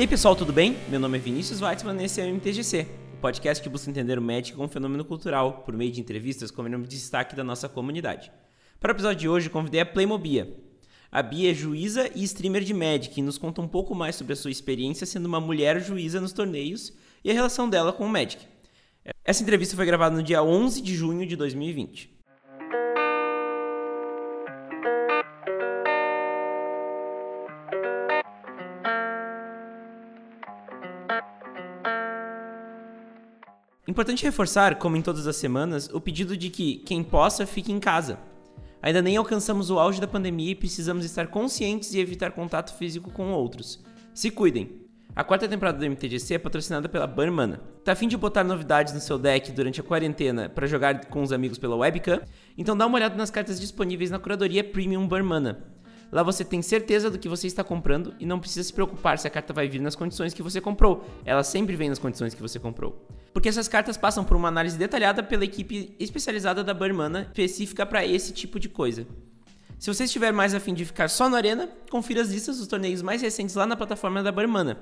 E aí pessoal, tudo bem? Meu nome é Vinícius Weitzman e esse é o MTGC, o podcast que busca entender o Magic como um fenômeno cultural, por meio de entrevistas com o de destaque da nossa comunidade. Para o episódio de hoje, convidei a Playmobia. A Bia é juíza e streamer de Magic e nos conta um pouco mais sobre a sua experiência sendo uma mulher juíza nos torneios e a relação dela com o Magic. Essa entrevista foi gravada no dia 11 de junho de 2020. Importante reforçar, como em todas as semanas, o pedido de que quem possa fique em casa. Ainda nem alcançamos o auge da pandemia e precisamos estar conscientes e evitar contato físico com outros. Se cuidem! A quarta temporada do MTGC é patrocinada pela Burmana. Tá afim de botar novidades no seu deck durante a quarentena para jogar com os amigos pela webcam? Então dá uma olhada nas cartas disponíveis na curadoria Premium Burmana. Lá você tem certeza do que você está comprando e não precisa se preocupar se a carta vai vir nas condições que você comprou. Ela sempre vem nas condições que você comprou. Porque essas cartas passam por uma análise detalhada pela equipe especializada da Burmana, específica para esse tipo de coisa. Se você estiver mais afim de ficar só na arena, confira as listas dos torneios mais recentes lá na plataforma da Burmana.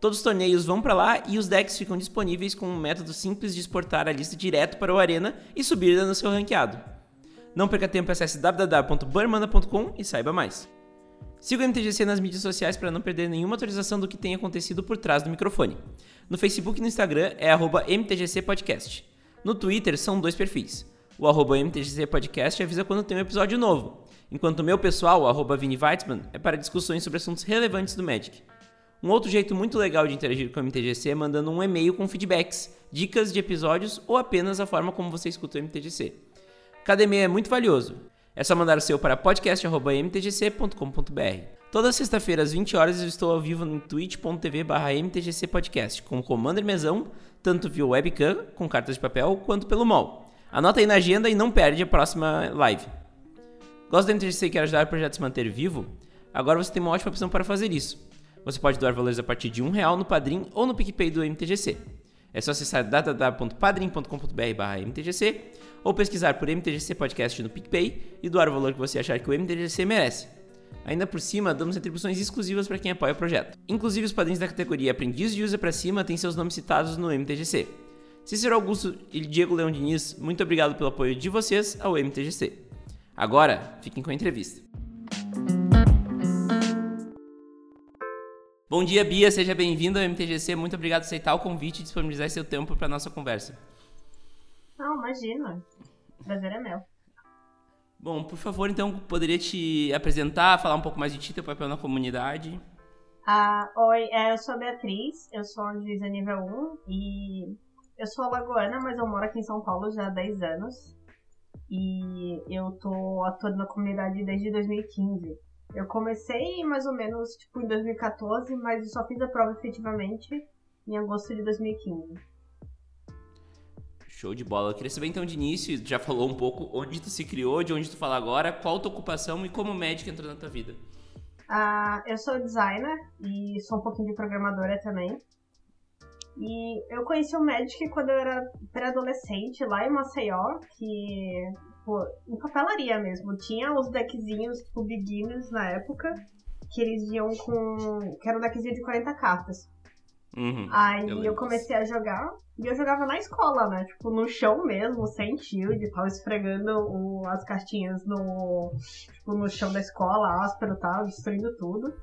Todos os torneios vão para lá e os decks ficam disponíveis com um método simples de exportar a lista direto para o Arena e subir no seu ranqueado. Não perca tempo, acesse www.burmana.com e saiba mais. Siga o MTGC nas mídias sociais para não perder nenhuma atualização do que tem acontecido por trás do microfone. No Facebook e no Instagram é MTGCPodcast. No Twitter são dois perfis. O arroba MTGC Podcast avisa quando tem um episódio novo, enquanto o meu pessoal, o arroba Vini Weitzman, é para discussões sobre assuntos relevantes do Magic. Um outro jeito muito legal de interagir com o MTGC é mandando um e-mail com feedbacks, dicas de episódios ou apenas a forma como você escuta o MTGC. E-mail é muito valioso. É só mandar o seu para podcast.mtgc.com.br. Toda sexta-feira às 20 horas eu estou ao vivo no twitch.tv mtgcpodcast com o Commander Mesão, tanto via webcam, com cartas de papel, quanto pelo mall. Anota aí na agenda e não perde a próxima live. Gosta do MTGC e quer ajudar o projeto a se manter vivo? Agora você tem uma ótima opção para fazer isso. Você pode doar valores a partir de um real no Padrim ou no PicPay do MTGC. É só acessar www.padrim.com.br/mtgc ou pesquisar por MTGC Podcast no PicPay e doar o valor que você achar que o MTGC merece. Ainda por cima, damos atribuições exclusivas para quem apoia o projeto. Inclusive, os padrinhos da categoria Aprendiz de Usa para Cima têm seus nomes citados no MTGC. Cícero Augusto e Diego Leão Diniz, muito obrigado pelo apoio de vocês ao MTGC. Agora, fiquem com a entrevista. Bom dia, Bia. Seja bem-vinda ao MTGC. Muito obrigado por aceitar o convite e disponibilizar seu tempo para nossa conversa. Não, imagina. Prazer é meu. Bom, por favor, então, poderia te apresentar, falar um pouco mais de ti, teu papel na comunidade? Ah, oi, é, eu sou a Beatriz, eu sou juíza nível 1 e eu sou alagoana, mas eu moro aqui em São Paulo já há 10 anos. E eu tô atuando na comunidade desde 2015. Eu comecei mais ou menos tipo em 2014, mas eu só fiz a prova efetivamente em agosto de 2015. Show de bola. Eu queria saber então de início, já falou um pouco onde tu se criou, de onde tu fala agora, qual tua ocupação e como médico entrou na tua vida. Ah, eu sou designer e sou um pouquinho de programadora também. E eu conheci o Magic quando eu era pré-adolescente, lá em Maceió, que tipo, em papelaria mesmo. Tinha os deckzinhos, tipo, beginners na época, que eles iam com. que era um deckzinho de 40 cartas. Uhum, Aí eu, eu, comecei a jogar, e eu jogava na escola, né? Tipo, no chão mesmo, sem shield e tal, esfregando o, as cartinhas no, tipo, no chão da escola, áspero e tal, destruindo tudo.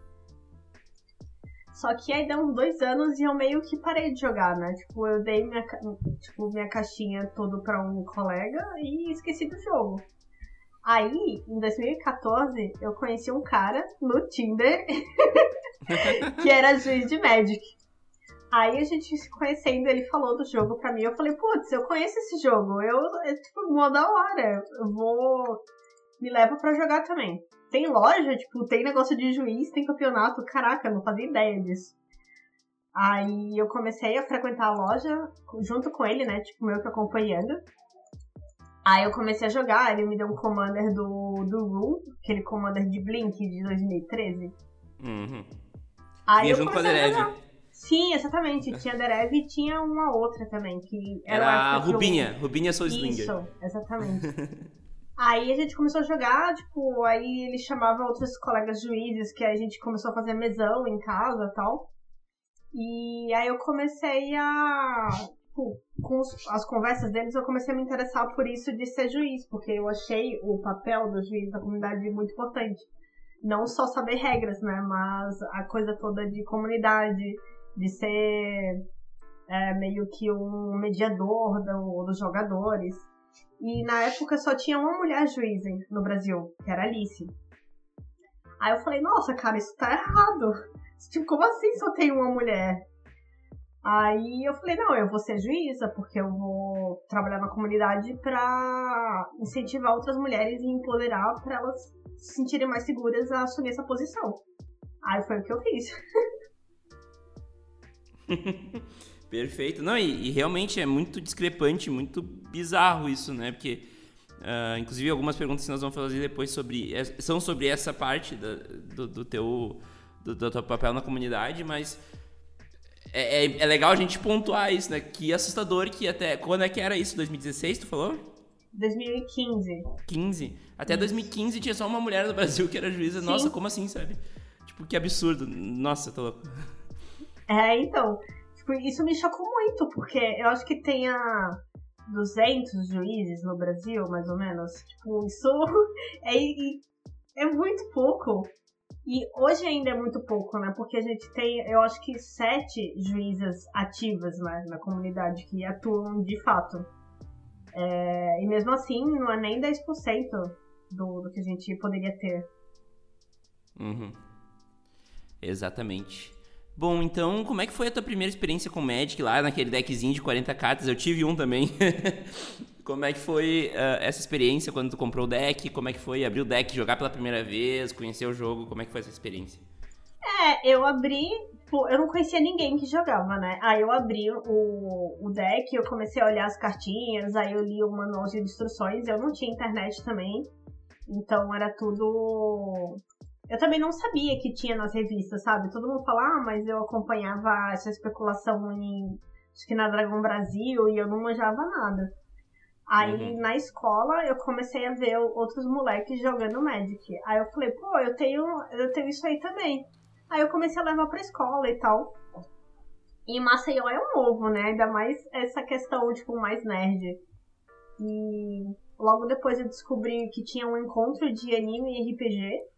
Só que aí deu uns dois anos e eu meio que parei de jogar, né? Tipo, eu dei minha, tipo, minha caixinha tudo pra um colega e esqueci do jogo. Aí, em 2014, eu conheci um cara no Tinder que era juiz de Magic. Aí a gente se conhecendo, ele falou do jogo pra mim. Eu falei, putz, eu conheço esse jogo. Eu, é tipo, mó da hora. Eu vou. Me leva pra jogar também tem loja, tipo, tem negócio de juiz, tem campeonato. Caraca, eu não fazia ideia disso. Aí eu comecei a frequentar a loja junto com ele, né? Tipo, meio que acompanhando. Aí eu comecei a jogar, ele me deu um commander do, do Room, aquele commander de Blink de 2013. Uhum. Aí Vinha junto com a. Sim, exatamente. Tinha a Derev e tinha uma outra também, que era, era a Rubinha, Rubinha Soul Slinger. Isso, exatamente. Aí a gente começou a jogar, tipo, aí ele chamava outros colegas juízes, que a gente começou a fazer mesão em casa e tal. E aí eu comecei a. Tipo, com as conversas deles, eu comecei a me interessar por isso de ser juiz, porque eu achei o papel do juiz da comunidade muito importante. Não só saber regras, né? Mas a coisa toda de comunidade, de ser é, meio que um mediador do, dos jogadores. E na época só tinha uma mulher juiz no Brasil, que era Alice. Aí eu falei, nossa, cara, isso tá errado. Tipo, como assim só tem uma mulher? Aí eu falei, não, eu vou ser juíza, porque eu vou trabalhar na comunidade pra incentivar outras mulheres e empoderar para elas se sentirem mais seguras a assumir essa posição. Aí foi o que eu fiz. Perfeito. Não, e, e, realmente é muito discrepante, muito bizarro isso, né? Porque, uh, inclusive, algumas perguntas que nós vamos fazer depois sobre são sobre essa parte da, do, do, teu, do, do, teu papel na comunidade, mas é, é, é, legal a gente pontuar isso, né? Que assustador que até... Quando é que era isso? 2016, tu falou? 2015. 15? Até isso. 2015 tinha só uma mulher no Brasil que era juíza. Sim. Nossa, como assim, sabe? Tipo, que absurdo. Nossa, tô louco. É, então... Tipo, isso me chocou muito, porque eu acho que tenha 200 juízes no Brasil, mais ou menos. Tipo, isso é, é muito pouco. E hoje ainda é muito pouco, né? Porque a gente tem, eu acho que sete juízas ativas né, na comunidade que atuam de fato. É, e mesmo assim, não é nem 10% do, do que a gente poderia ter. Uhum. Exatamente. Bom, então, como é que foi a tua primeira experiência com Magic lá naquele deckzinho de 40 cartas? Eu tive um também. como é que foi uh, essa experiência quando tu comprou o deck? Como é que foi abrir o deck, jogar pela primeira vez, conhecer o jogo? Como é que foi essa experiência? É, eu abri, tipo, eu não conhecia ninguém que jogava, né? Aí eu abri o, o deck, eu comecei a olhar as cartinhas, aí eu li o manual de instruções, eu não tinha internet também, então era tudo eu também não sabia que tinha nas revistas, sabe? Todo mundo fala, ah, mas eu acompanhava essa especulação em, acho que na Dragão Brasil e eu não manjava nada. Aí uhum. na escola eu comecei a ver outros moleques jogando Magic. Aí eu falei, pô, eu tenho, eu tenho isso aí também. Aí eu comecei a levar pra escola e tal. E Maceió é um novo, né? Ainda mais essa questão, tipo, mais nerd. E logo depois eu descobri que tinha um encontro de anime e RPG.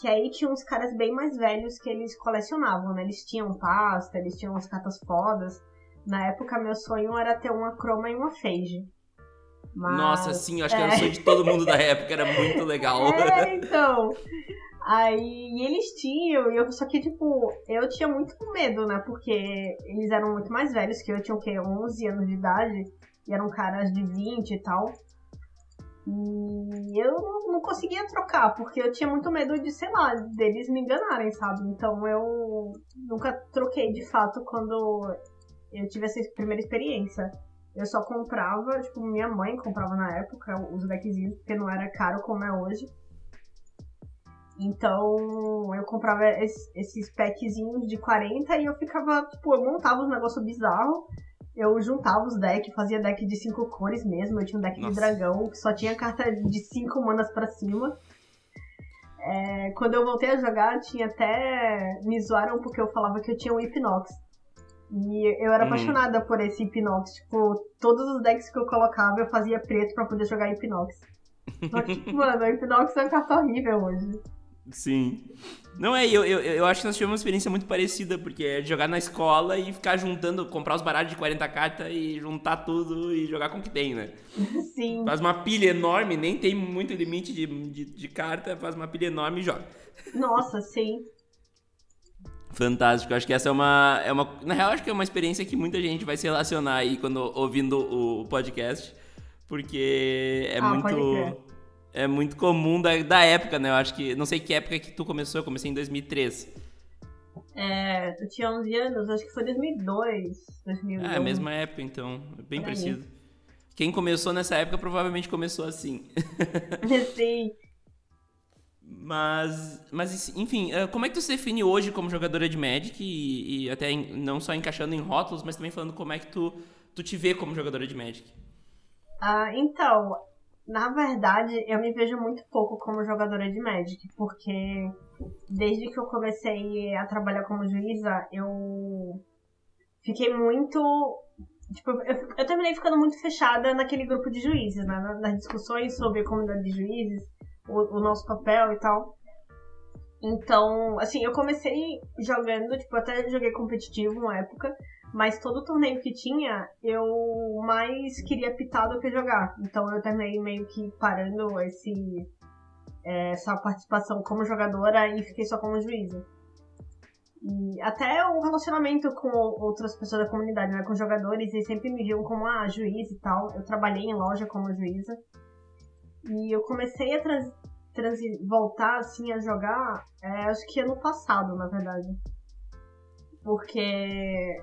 Que aí tinha uns caras bem mais velhos que eles colecionavam, né? Eles tinham pasta, eles tinham umas cartas fodas. Na época, meu sonho era ter uma croma e uma Phage. Mas, Nossa, sim, acho é... que era o sonho de todo mundo da época, era muito legal. É, então. Aí eles tinham, e eu só que, tipo, eu tinha muito medo, né? Porque eles eram muito mais velhos que eu, tinha o quê? 11 anos de idade, e eram caras de 20 e tal. E eu não conseguia trocar, porque eu tinha muito medo de, sei lá, deles me enganarem, sabe? Então eu nunca troquei de fato quando eu tive essa primeira experiência. Eu só comprava, tipo, minha mãe comprava na época os deckzinhos, porque não era caro como é hoje. Então eu comprava esses packzinhos de 40 e eu ficava, tipo, eu montava uns negócios bizarros eu juntava os decks, fazia deck de cinco cores mesmo. Eu tinha um deck Nossa. de dragão que só tinha carta de cinco manas para cima. É, quando eu voltei a jogar, tinha até. Me zoaram porque eu falava que eu tinha um Hipnox. E eu era hum. apaixonada por esse Hipnox. Tipo, todos os decks que eu colocava eu fazia preto para poder jogar Hipnox. Só que, mano, o Hipnox é uma carta horrível hoje. Sim. Não é, eu, eu, eu acho que nós tivemos uma experiência muito parecida, porque é jogar na escola e ficar juntando, comprar os baralhos de 40 cartas e juntar tudo e jogar com o que tem, né? Sim. Faz uma pilha enorme, nem tem muito limite de, de, de carta, faz uma pilha enorme e joga. Nossa, sim. Fantástico, acho que essa é uma, é uma. Na real, acho que é uma experiência que muita gente vai se relacionar aí quando ouvindo o podcast, porque é ah, muito é muito comum da, da época, né? Eu acho que. Não sei que época que tu começou, eu comecei em 2003. É, eu tinha 11 anos, acho que foi 2002, 2001. É, a mesma época, então. Bem Por parecido. Aí. Quem começou nessa época provavelmente começou assim. Sim. Mas, mas, enfim, eh, como é que tu se define hoje como jogadora de Magic e, e até em, não só encaixando em rótulos, mas também falando como é que tu, tu te vê como jogadora de Magic? Ah, então, na verdade, eu me vejo muito pouco como jogadora de Magic, porque desde que eu comecei a trabalhar como juíza, eu fiquei muito. Tipo, eu, eu terminei ficando muito fechada naquele grupo de juízes, né? Nas, discussões sobre a comunidade de juízes, o, o nosso papel e tal. Então, assim, eu comecei jogando, tipo, até joguei competitivo uma época, mas todo torneio que tinha, eu mais queria pitar do que jogar. Então eu terminei meio que parando esse, é, essa participação como jogadora e fiquei só como juíza. E até o relacionamento com outras pessoas da comunidade, né? Com jogadores, eles sempre me viam como a ah, juiz e tal. Eu trabalhei em loja como juíza. E eu comecei a trans, trans, voltar, assim, a jogar, é, acho que ano passado, na verdade. Porque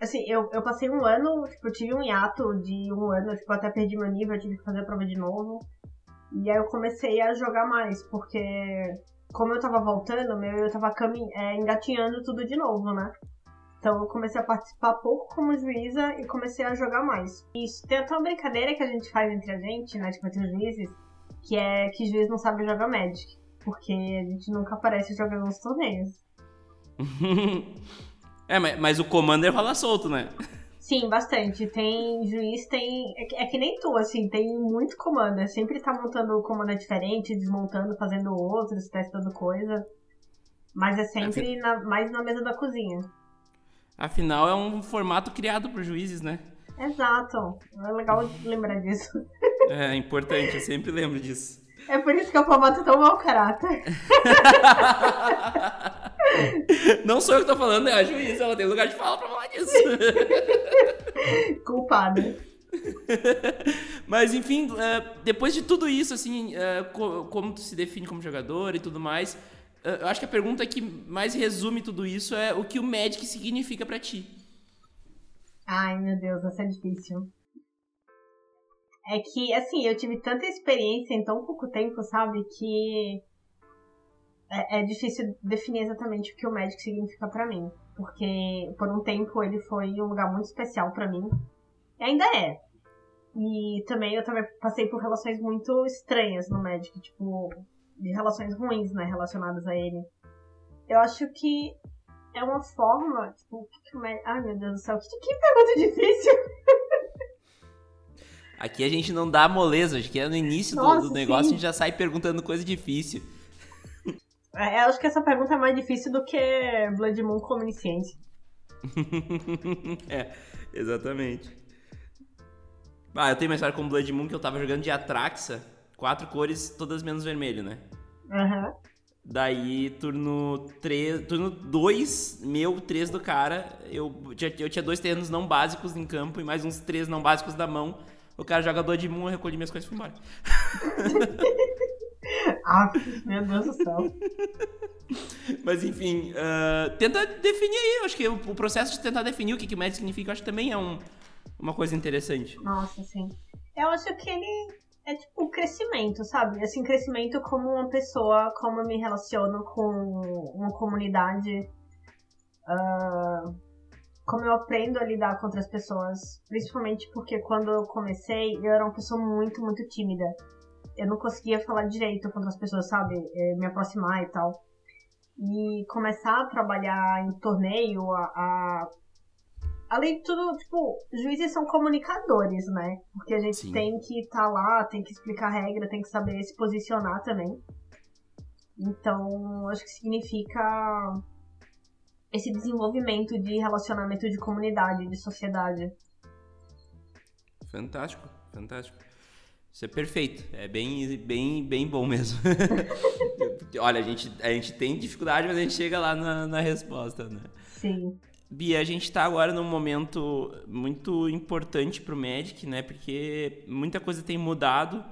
Assim, eu, eu passei um ano, tipo, eu tive um hiato de um ano, tipo, até perdi meu nível, eu tive que fazer a prova de novo. E aí eu comecei a jogar mais, porque como eu tava voltando, meu, eu tava é, engatinhando tudo de novo, né? Então eu comecei a participar pouco como juíza e comecei a jogar mais. Isso, tem até uma brincadeira que a gente faz entre a gente, né, tipo, entre os juízes, que é que juiz não sabe jogar Magic. Porque a gente nunca aparece jogando nos torneios. É, mas, mas o Commander rola solto, né? Sim, bastante. Tem juiz, tem. É que, é que nem tu, assim, tem muito commander. Sempre tá montando commander diferente, desmontando, fazendo outros, testando coisa. Mas é sempre na, mais na mesa da cozinha. Afinal, é um formato criado por juízes, né? Exato. É legal lembrar disso. É, é importante, eu sempre lembro disso. É por isso que é o formato tão mau caráter. Não sou eu que tô falando, é a juíza, ela tem lugar de fala pra falar disso. Culpada. Mas enfim, é, depois de tudo isso, assim, é, como tu se define como jogador e tudo mais, é, eu acho que a pergunta que mais resume tudo isso é o que o Magic significa para ti. Ai, meu Deus, essa é difícil. É que, assim, eu tive tanta experiência em tão pouco tempo, sabe, que é, é difícil definir exatamente o que o Magic significa para mim. Porque por um tempo ele foi um lugar muito especial para mim. E ainda é. E também eu também passei por relações muito estranhas no Magic, tipo, de relações ruins, né, relacionadas a ele. Eu acho que é uma forma, tipo, o que, que o Magic... Ai, meu Deus do céu, que, que pergunta difícil! Aqui a gente não dá moleza, acho que é no início Nossa, do, do negócio sim. a gente já sai perguntando coisa difícil. É, eu acho que essa pergunta é mais difícil do que Blood Moon como iniciante. é, exatamente. Ah, eu tenho uma história com Blood Moon que eu tava jogando de Atraxa, quatro cores, todas menos vermelho, né? Aham. Uhum. Daí, turno 3, turno 2, meu, 3 do cara, eu, eu tinha dois terrenos não básicos em campo e mais uns três não básicos da mão. O cara joga Blood Moon, eu recolhi minhas coisas e fui embora. ah, meu Deus do céu. Mas enfim, uh, tenta definir aí. Acho que o, processo de tentar definir o que, que o Magic significa, acho que também é um, uma coisa interessante. Nossa, sim. Eu acho que ele é tipo crescimento, sabe? Assim, crescimento como uma pessoa, como eu me relaciono com uma comunidade. Uh, como eu aprendo a lidar com outras pessoas. Principalmente porque quando eu comecei, eu era uma pessoa muito, muito tímida eu não conseguia falar direito com outras pessoas, sabe? É, me aproximar e tal. E começar a trabalhar em torneio, a, a... Além de tudo, tipo, juízes são comunicadores, né? Porque a gente Sim. tem que estar tá lá, tem que explicar a regra, tem que saber se posicionar também. Então, acho que significa esse desenvolvimento de relacionamento de comunidade, de sociedade. Fantástico, fantástico. Isso é perfeito. É bem, bem, bem bom mesmo. Olha, a gente, a gente tem dificuldade, mas a gente chega lá na, na resposta, né? Sim. Bia, a gente está agora num momento muito importante para o Magic, né? Porque muita coisa tem mudado,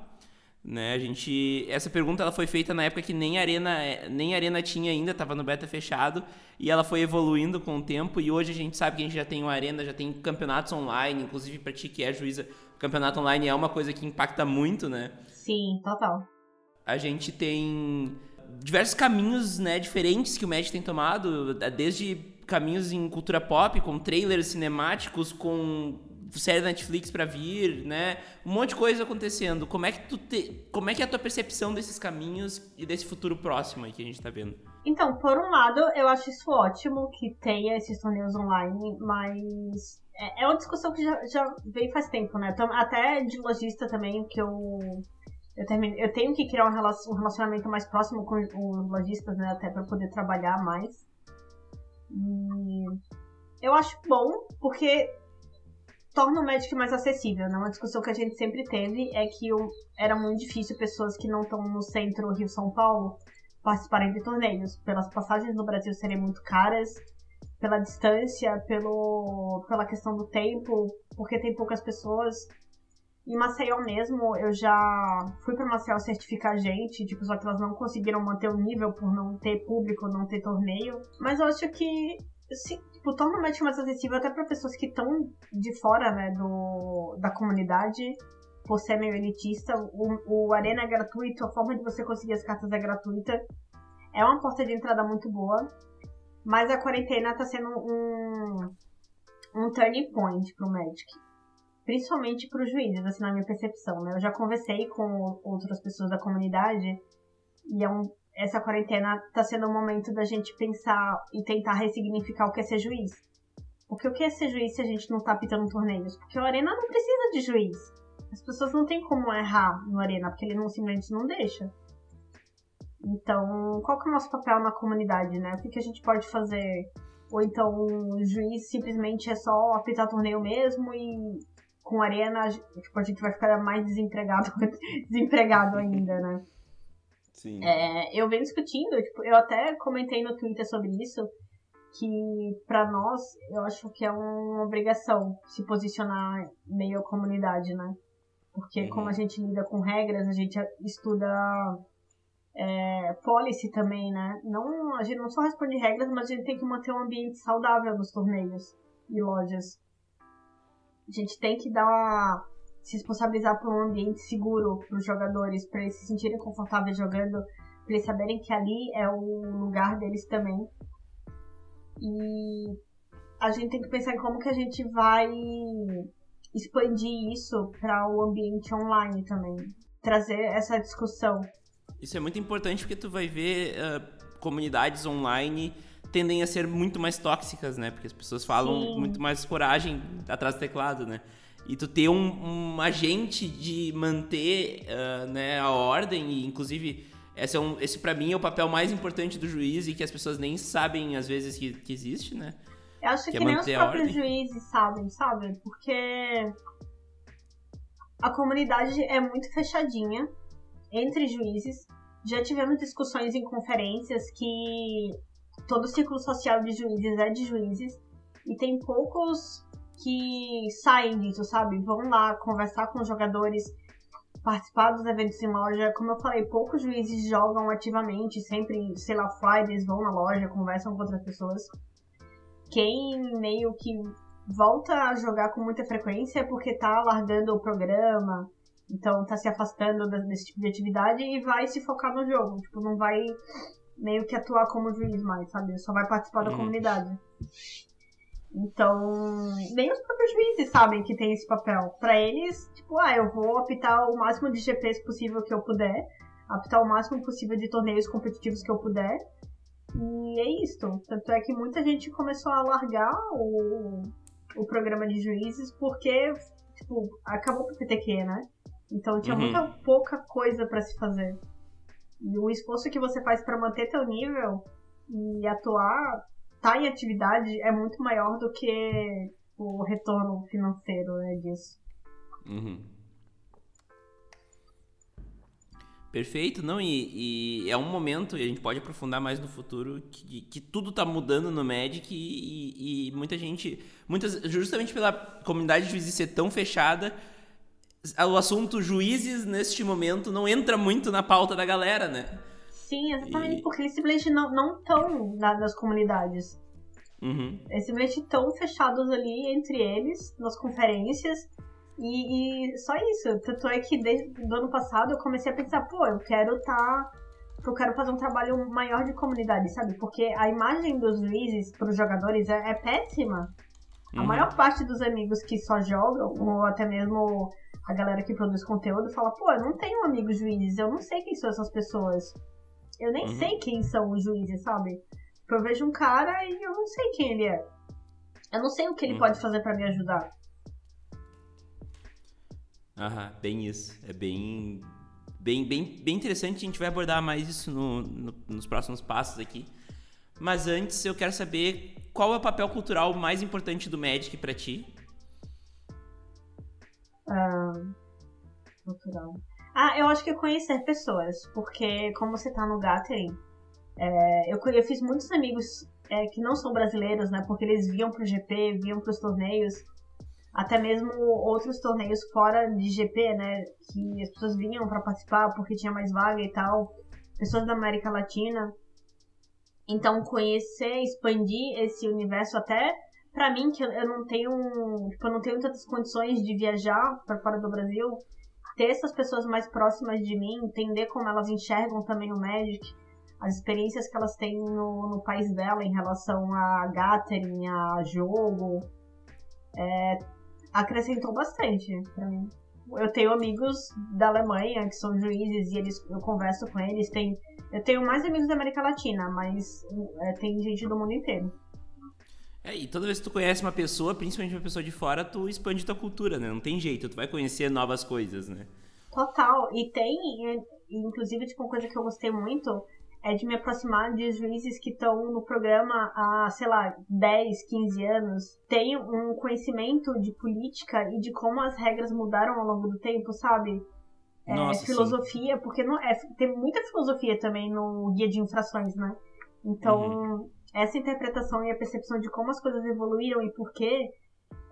né? A gente, essa pergunta ela foi feita na época que nem arena, nem arena tinha ainda, estava no beta fechado e ela foi evoluindo com o tempo e hoje a gente sabe que a gente já tem uma arena, já tem campeonatos online, inclusive para ti que é juíza, campeonato online é uma coisa que impacta muito, né? Sim, total. A gente tem diversos caminhos, né, diferentes que o Magic tem tomado, desde caminhos em cultura pop, com trailers cinemáticos, com série da Netflix para vir, né? Um monte de coisa acontecendo. Como é que tu te, como é que é a tua percepção desses caminhos e desse futuro próximo aí que a gente tá vendo? Então, por um lado, eu acho isso ótimo que tenha esses torneios online, mas é, é uma discussão que já, já veio faz tempo, né? Até de lojista também, que eu eu, eu tenho que criar um relacionamento mais próximo com os lojistas, né? Até para poder trabalhar mais. E eu acho bom, porque torna o Magic mais acessível, né? Uma discussão que a gente sempre teve é que era muito difícil pessoas que não estão no centro Rio-São Paulo participarem de torneios. Pelas passagens no Brasil serem muito caras, pela distância, pelo, pela questão do tempo, porque tem poucas pessoas. Em Maceió mesmo, eu já fui para Maceió certificar gente, tipo, só que elas não conseguiram manter o nível por não ter público, não ter torneio. Mas eu acho que se, tipo, torna o match mais acessível até para pessoas que estão de fora, né, do, da comunidade, por ser meio elitista. O, o Arena é gratuito, a forma de você conseguir as cartas é gratuita. É uma porta de entrada muito boa. Mas a quarentena tá sendo um, um turning point pro Magic principalmente para os juízes, assim, na minha percepção, né? Eu já conversei com outras pessoas da comunidade e é um, essa quarentena está sendo um momento da gente pensar e tentar ressignificar o que é ser juiz. Porque o que é ser juiz se a gente não está pitando torneios? Porque o Arena não precisa de juiz. As pessoas não têm como errar no Arena, porque ele não simplesmente não deixa. Então, qual que é o nosso papel na comunidade, né? O que, que a gente pode fazer? Ou então o juiz simplesmente é só apitar torneio mesmo e com arena, tipo, a gente vai ficar mais desempregado, desempregado ainda, né? Sim. É, eu venho discutindo, tipo, eu até comentei no Twitter sobre isso, que para nós, eu acho que é uma obrigação se posicionar meio a comunidade, né? Porque uhum. como a gente lida com regras, a gente estuda é, policy também, né? Não, a gente não só responde regras, mas a gente tem que manter um ambiente saudável nos torneios e lojas. A gente tem que dar uma, se responsabilizar por um ambiente seguro para os jogadores, para eles se sentirem confortáveis jogando, para eles saberem que ali é o lugar deles também. E a gente tem que pensar em como que a gente vai expandir isso para o ambiente online também, trazer essa discussão. Isso é muito importante porque tu vai ver uh, comunidades online tendem a ser muito mais tóxicas, né? Porque as pessoas falam Sim. muito mais coragem atrás do teclado, né? E tu ter um, um agente de manter uh, né, a ordem, e inclusive esse, é um, esse para mim é o papel mais importante do juiz e que as pessoas nem sabem às vezes que, que existe, né? Eu acho que, que é nem os próprios juízes sabem, sabe? Porque a comunidade é muito fechadinha entre juízes. Já tivemos discussões em conferências que todo o ciclo social de juízes é de juízes e tem poucos que saem disso, sabe? Vão lá conversar com os jogadores, participar dos eventos em loja. Como eu falei, poucos juízes jogam ativamente, sempre, sei lá, Fridays, vão na loja, conversam com outras pessoas. Quem meio que volta a jogar com muita frequência é porque tá largando o programa, então tá se afastando desse tipo de atividade e vai se focar no jogo. Tipo, não vai meio que atuar como juiz mais, sabe? Só vai participar da hum. comunidade. Então, nem os próprios juízes sabem que tem esse papel. Para eles, tipo, ah, eu vou apitar o máximo de GPs possível que eu puder, apitar o máximo possível de torneios competitivos que eu puder. E é isso. Tanto é que muita gente começou a largar o, o programa de juízes porque, tipo, acabou o PTQ, né? Então tinha uhum. muita pouca coisa para se fazer. E o esforço que você faz para manter teu nível e atuar, tá em atividade, é muito maior do que o retorno financeiro né, disso. Uhum. Perfeito, não, e, e, é um momento, e a gente pode aprofundar mais no futuro, que, que tudo está mudando no Magic e, e, muita gente, muitas, justamente pela comunidade de juízes ser tão fechada, o assunto juízes neste momento não entra muito na pauta da galera, né? Sim, exatamente, e... porque eles simplesmente não estão nas comunidades. Uhum. Eles simplesmente estão fechados ali entre eles, nas conferências. E, e, só isso. Tanto é que desde o ano passado eu comecei a pensar, pô, eu quero estar. Tá, eu quero fazer um trabalho maior de comunidade, sabe? Porque a imagem dos juízes para os jogadores é, é péssima. A maior parte dos amigos que só jogam, ou até mesmo a galera que produz conteúdo, fala: pô, eu não tenho amigos juízes, eu não sei quem são essas pessoas. Eu nem Uhum. sei quem são os juízes, sabe? Eu vejo um cara e eu não sei quem ele é. Eu não sei o que ele Uhum. pode fazer pra me ajudar. Aham, bem isso. É bem, bem, bem, bem interessante. A gente vai abordar mais isso no- no- nos próximos passos aqui. Mas antes, eu quero saber qual é o papel cultural mais importante do Magic pra ti. Cultural. Ah, eu acho que é conhecer pessoas, porque como você tá no Gathering, é, eu, eu fiz muitos amigos é, que não são brasileiros, né? Porque eles vinham pro GP, vinham pros torneios, até mesmo outros torneios fora de GP, né? Que as pessoas vinham pra participar porque tinha mais vaga e tal. Pessoas da América Latina. Então conhecer, expandir esse universo até pra mim que eu, não tenho, tipo, eu não tenho tantas condições de viajar pra fora do Brasil, ter essas pessoas mais próximas de mim, entender como elas enxergam também o Magic, as experiências que elas têm no, no país dela em relação a gathering, a jogo, é, acrescentou bastante pra mim. Eu tenho amigos da Alemanha que são juízes e eles, eu converso com eles. Tem, eu tenho mais amigos da América Latina, mas é, tem gente do mundo inteiro. É, e toda vez que tu conhece uma pessoa, principalmente uma pessoa de fora, tu expande tua cultura, né? Não tem jeito, tu vai conhecer novas coisas, né? Total. E tem, inclusive, tipo, uma coisa que eu gostei muito é de me aproximar de juízes que estão no programa há, sei lá, 10, 15 anos. Tem um conhecimento de política e de como as regras mudaram ao longo do tempo, sabe? É, Nossa, sim. filosofia, porque não é, tem muita filosofia também no guia de infrações, né? Então, Uhum. Essa interpretação e a percepção de como as coisas evoluíram e por quê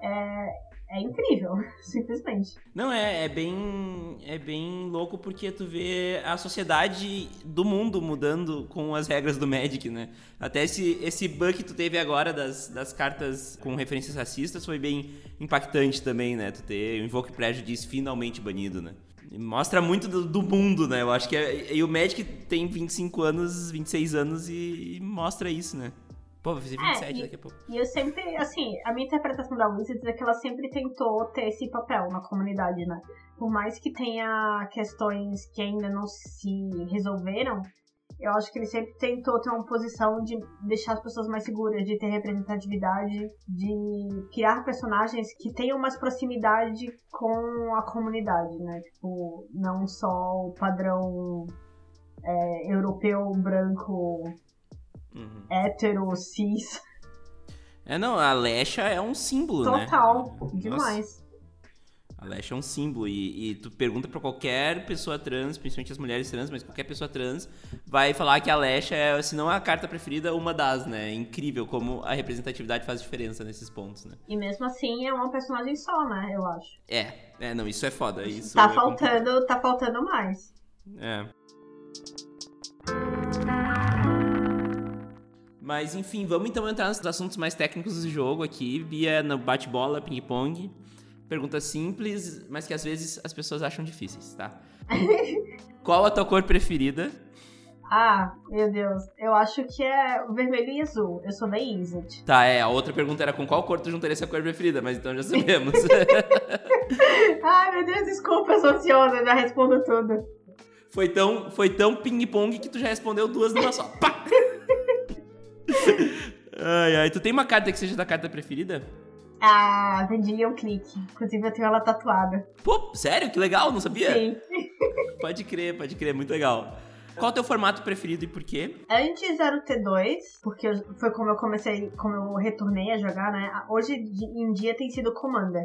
é, é incrível, simplesmente. Não, é, é bem. É bem louco porque tu vê a sociedade do mundo mudando com as regras do Magic, né? Até esse, esse bug que tu teve agora das, das cartas com referências racistas foi bem impactante também, né? Tu ter o Invoke Prejudice finalmente banido, né? Mostra muito do, do mundo, né? Eu acho que é, e o Magic tem 25 anos, 26 anos e, e mostra isso, né? Pô, vai fazer 27 e- daqui a pouco. E eu sempre, assim, a minha interpretação da Wizards é que ela sempre tentou ter esse papel na comunidade, né? Por mais que tenha questões que ainda não se resolveram, eu acho que ele sempre tentou ter uma posição de deixar as pessoas mais seguras, de ter representatividade, de criar personagens que tenham mais proximidade com a comunidade, né? Tipo, não só o padrão é, europeu, branco, Uhum. hétero, cis. É, não, a Lesha é um símbolo, né? Total, demais. A Lash é um símbolo e, e tu pergunta pra qualquer pessoa trans, principalmente as mulheres trans, mas qualquer pessoa trans vai falar que a Lash é, se não a carta preferida, uma das, né? É incrível como a representatividade faz diferença nesses pontos, né? E mesmo assim é uma personagem só, né? Eu acho. É, é, não, isso é foda. Isso tá é faltando, tá faltando mais. É. Mas enfim, vamos então entrar nos assuntos mais técnicos do jogo aqui, via no bate-bola, ping-pong. Perguntas simples, mas que às vezes as pessoas acham difíceis, tá? Qual a tua cor preferida? Ah, meu Deus. Eu acho que é o vermelho e azul. Eu sou da Izzet. Tá, é, a outra pergunta era com qual cor tu juntaria essa cor preferida, mas então já sabemos. Ai, meu Deus, desculpa, eu sou ansiosa, eu já respondo tudo. foi tão, foi tão ping-pong que tu já respondeu duas numa só. Pá! ai, ai, tu tem uma carta que seja da carta preferida? Ah, vendi um clique. Inclusive eu tenho ela tatuada. Pô, sério? Que legal, não sabia? Sim. Pode crer, pode crer, muito legal. Qual o teu formato preferido e por quê? Antes era o T2, porque eu- foi como eu comecei, como eu retornei a jogar, né? Hoje em dia tem sido Commander.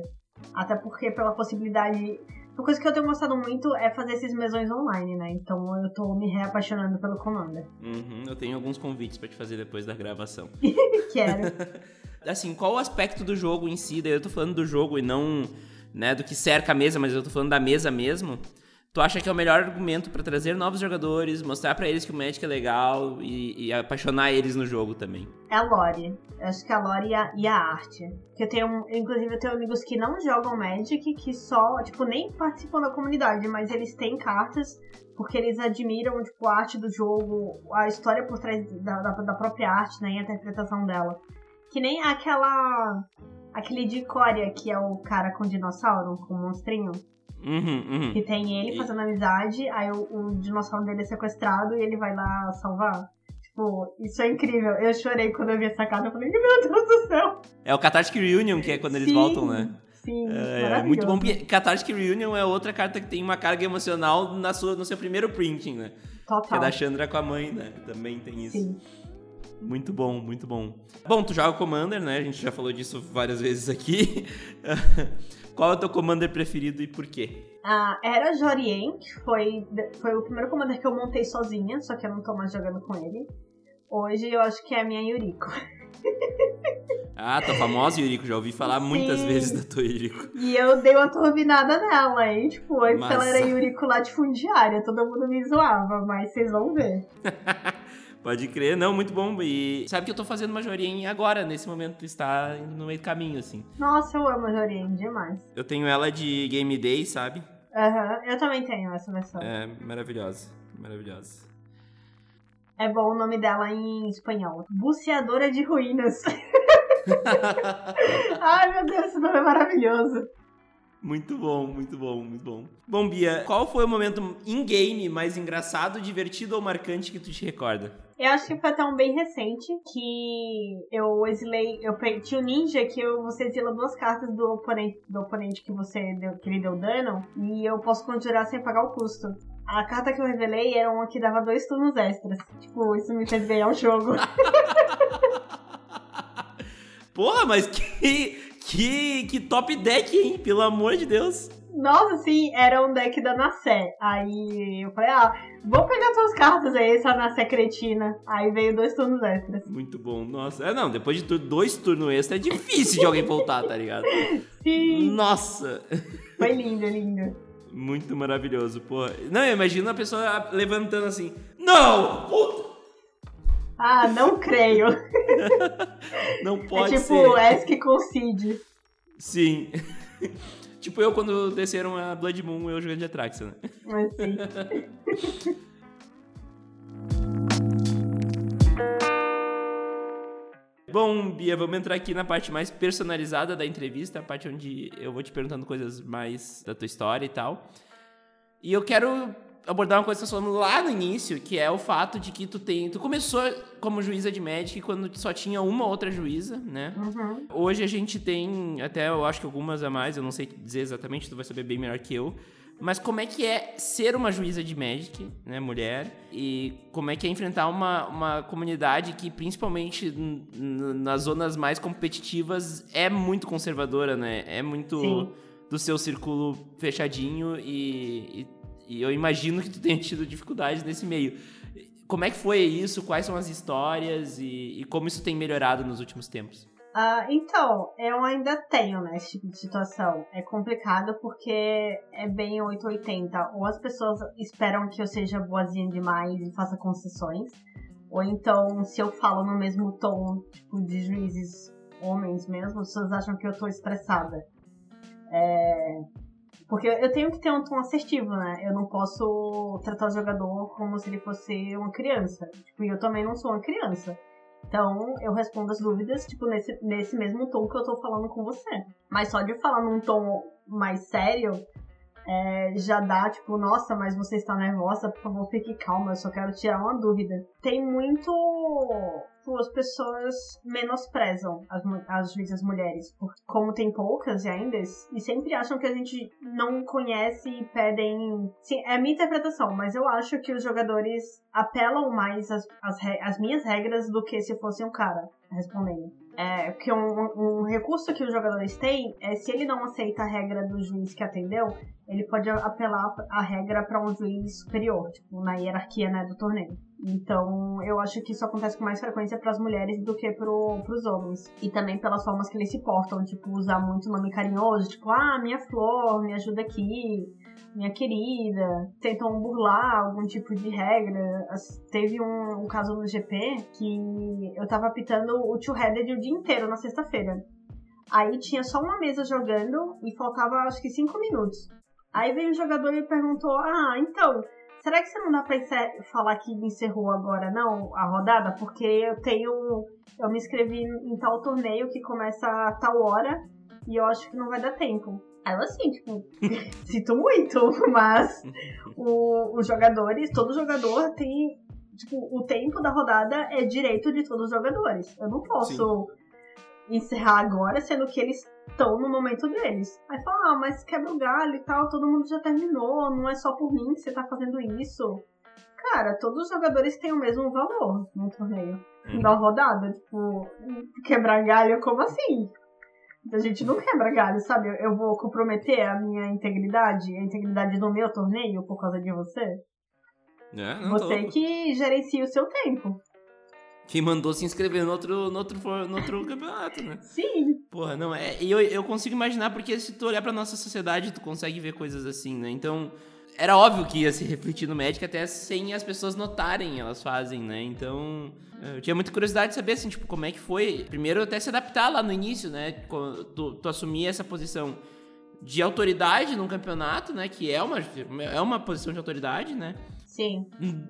Até porque pela possibilidade. Uma coisa que eu tenho gostado muito é fazer esses mesões online, né? Então eu tô me reapaixonando pelo Commander. Uhum, eu tenho alguns convites pra te fazer depois da gravação. Quero. Assim, qual o aspecto do jogo em si? Daí eu tô falando do jogo e não né, do que cerca a mesa, mas eu tô falando da mesa mesmo. Tu acha que é o melhor argumento pra trazer novos jogadores, mostrar pra eles que o Magic é legal e, e apaixonar eles no jogo também? É a Lore. Eu acho que a Lore e a, e a arte. Que eu tenho, inclusive, eu tenho amigos que não jogam Magic, que só, tipo, nem participam da comunidade, mas eles têm cartas porque eles admiram, tipo, a arte do jogo, a história por trás da, da, da própria arte, né, e a interpretação dela. Que nem aquela Aquele de Coreia, que é o cara com dinossauro, com monstrinho. Uhum, uhum. Que tem ele fazendo amizade, aí o, o dinossauro dele é sequestrado e ele vai lá salvar. Tipo, isso é incrível. Eu chorei quando eu vi essa carta. Eu falei, meu Deus do céu. É o Cathartic Reunion, que é quando eles Sim, voltam, né? Sim, É, é muito bom, porque Cathartic Reunion é outra carta que tem uma carga emocional na sua, no seu primeiro printing, né? Que é Total. da Chandra com a mãe, né? Também tem isso. Sim. Muito bom, muito bom. Bom, tu joga Commander, né? A gente já falou disso várias vezes aqui. Qual é o teu Commander preferido e por quê? Ah, era Jorien, que foi, foi o primeiro commander que eu montei sozinha, só que eu não tô mais jogando com ele. Hoje eu acho que é a minha Yuriko. Ah, tua famosa Yuriko, já ouvi falar muitas Sim. vezes da tua Yuriko. E eu dei uma turbinada nela, hein? Tipo, antes Massa. ela era Yuriko latifundiária, todo mundo me zoava, mas vocês vão ver. Pode crer, não, muito bom. E sabe que eu tô fazendo uma agora, nesse momento, está no meio do caminho, assim. Nossa, eu amo a Jorien demais. Eu tenho ela de Game Day, sabe? Aham, eu também tenho essa versão. É. É maravilhosa, maravilhosa. bom o nome dela em espanhol. Buceadora de ruínas. Ai, meu Deus, esse nome é maravilhoso. Muito bom, muito bom, muito bom. Bom, Bia, qual foi o momento in-game mais engraçado, divertido ou marcante que tu te recorda? Eu acho que foi até um bem recente que eu exilei. Eu tinha o ninja que eu- você exila duas cartas do oponente, do oponente que você deu, que ele deu dano e eu posso conjurar sem pagar o custo. A carta que eu revelei era uma que dava dois turnos extras. Tipo, isso me fez ganhar o jogo. Porra, mas que, que, que top deck, hein? Pelo amor de Deus. Nossa, sim, era um deck da Nassé. Aí eu falei, ah, vou pegar suas cartas aí, essa Nassé cretina. Aí veio dois turnos extras. Muito bom, nossa. É, não, depois de tu- dois turnos extra é difícil de alguém voltar, tá ligado? Sim, Nossa. foi lindo, lindo. Muito maravilhoso, porra. Não, eu imagino a pessoa levantando assim. Não! Puta! Ah, não creio. Não pode é tipo ser. Esk com Cid. Sim. tipo eu quando desceram a Blood Moon, eu jogando de Atraxa, né? Mas sim. Bom, Bia, vamos entrar aqui na parte mais personalizada da entrevista, a parte onde eu vou te perguntando coisas mais da tua história e tal. E eu quero abordar uma coisa que você falando lá no início, que é o fato de que tu tem. Tu começou como juíza de Magic quando só tinha uma outra juíza, né? Uhum. Hoje a gente tem, até eu acho que algumas a mais, eu não sei dizer exatamente, tu vai saber bem melhor que eu. Mas como é que é ser uma juíza de Magic, né, mulher? E como é que é enfrentar uma, uma comunidade que, principalmente nas zonas mais competitivas, é muito conservadora, né? É muito Sim. do seu círculo fechadinho e, e, e eu imagino que tu tenha tido dificuldades nesse meio. Como é que foi isso? Quais são as histórias e, e como isso tem melhorado nos últimos tempos? Ah, então, eu ainda tenho, né, esse tipo de situação. É complicado porque é bem 880. Ou as pessoas esperam que eu seja boazinha demais e faça concessões. Ou então, se eu falo no mesmo tom, tipo, de juízes homens mesmo, as pessoas acham que eu tô estressada. É... Porque eu tenho que ter um tom assertivo, né? Eu não posso tratar o jogador como se ele fosse uma criança. Tipo, e eu também não sou uma criança. Então, eu respondo as dúvidas, tipo, nesse, nesse mesmo tom que eu tô falando com você. Mas só de falar num tom mais sério, é, já dá, tipo, nossa, mas você está nervosa, por favor, fique calma, eu só quero tirar uma dúvida. Tem muito. Tipo, as pessoas menosprezam as, as juízas mulheres, porque como tem poucas e ainda, e sempre acham que a gente não conhece e pedem. Sim, é a minha interpretação, mas eu acho que os jogadores apelam mais às, re- às minhas regras do que se fosse um cara respondendo. É, porque um, um recurso que os jogadores têm é se ele não aceita a regra do juiz que atendeu, ele pode apelar a regra para um juiz superior, tipo, na hierarquia né, do torneio. Então, eu acho que isso acontece com mais frequência para as mulheres do que pro, pros homens. E também pelas formas que eles se portam, tipo, usar muito nome carinhoso, tipo, ah, minha flor, me ajuda aqui, minha querida. Tentam burlar algum tipo de regra. Teve um, um caso no GP que eu tava apitando o two-headed o dia inteiro na sexta-feira. Aí tinha só uma mesa jogando e faltava acho que cinco minutos. Aí veio um jogador e perguntou: Ah, então, será que você não dá pra falar que encerrou agora não a rodada? Porque eu tenho eu me inscrevi em tal torneio que começa a tal hora e eu acho que não vai dar tempo. Aí eu assim, tipo, sinto muito, mas o, os jogadores, todo jogador tem, tipo, o tempo da rodada é direito de todos os jogadores. Eu não posso Sim. encerrar agora, sendo que eles estão no momento deles. Aí fala, ah, mas quebra o galho e tal, todo mundo já terminou, não é só por mim que você tá fazendo isso. Cara, todos os jogadores têm o mesmo valor no torneio. Uhum. Da rodada, tipo, quebrar galho, como assim? A gente não quebra galho, sabe? Eu vou comprometer a minha integridade, a integridade do meu torneio por causa de você? É, não você tô... que gerencia o seu tempo. Quem mandou se inscrever no outro, no outro, no outro campeonato, né? Sim. Porra, não, é. Eu, eu consigo imaginar, porque se tu olhar pra nossa sociedade, tu consegue ver coisas assim, né? Então, era óbvio que ia se refletir no médico até sem as pessoas notarem, elas fazem, né? Então, eu tinha muita curiosidade de saber, assim, tipo, como é que foi. Primeiro, até se adaptar lá no início, né? Tu, tu assumir essa posição de autoridade num campeonato, né? Que é uma, é uma posição de autoridade, né? Sim.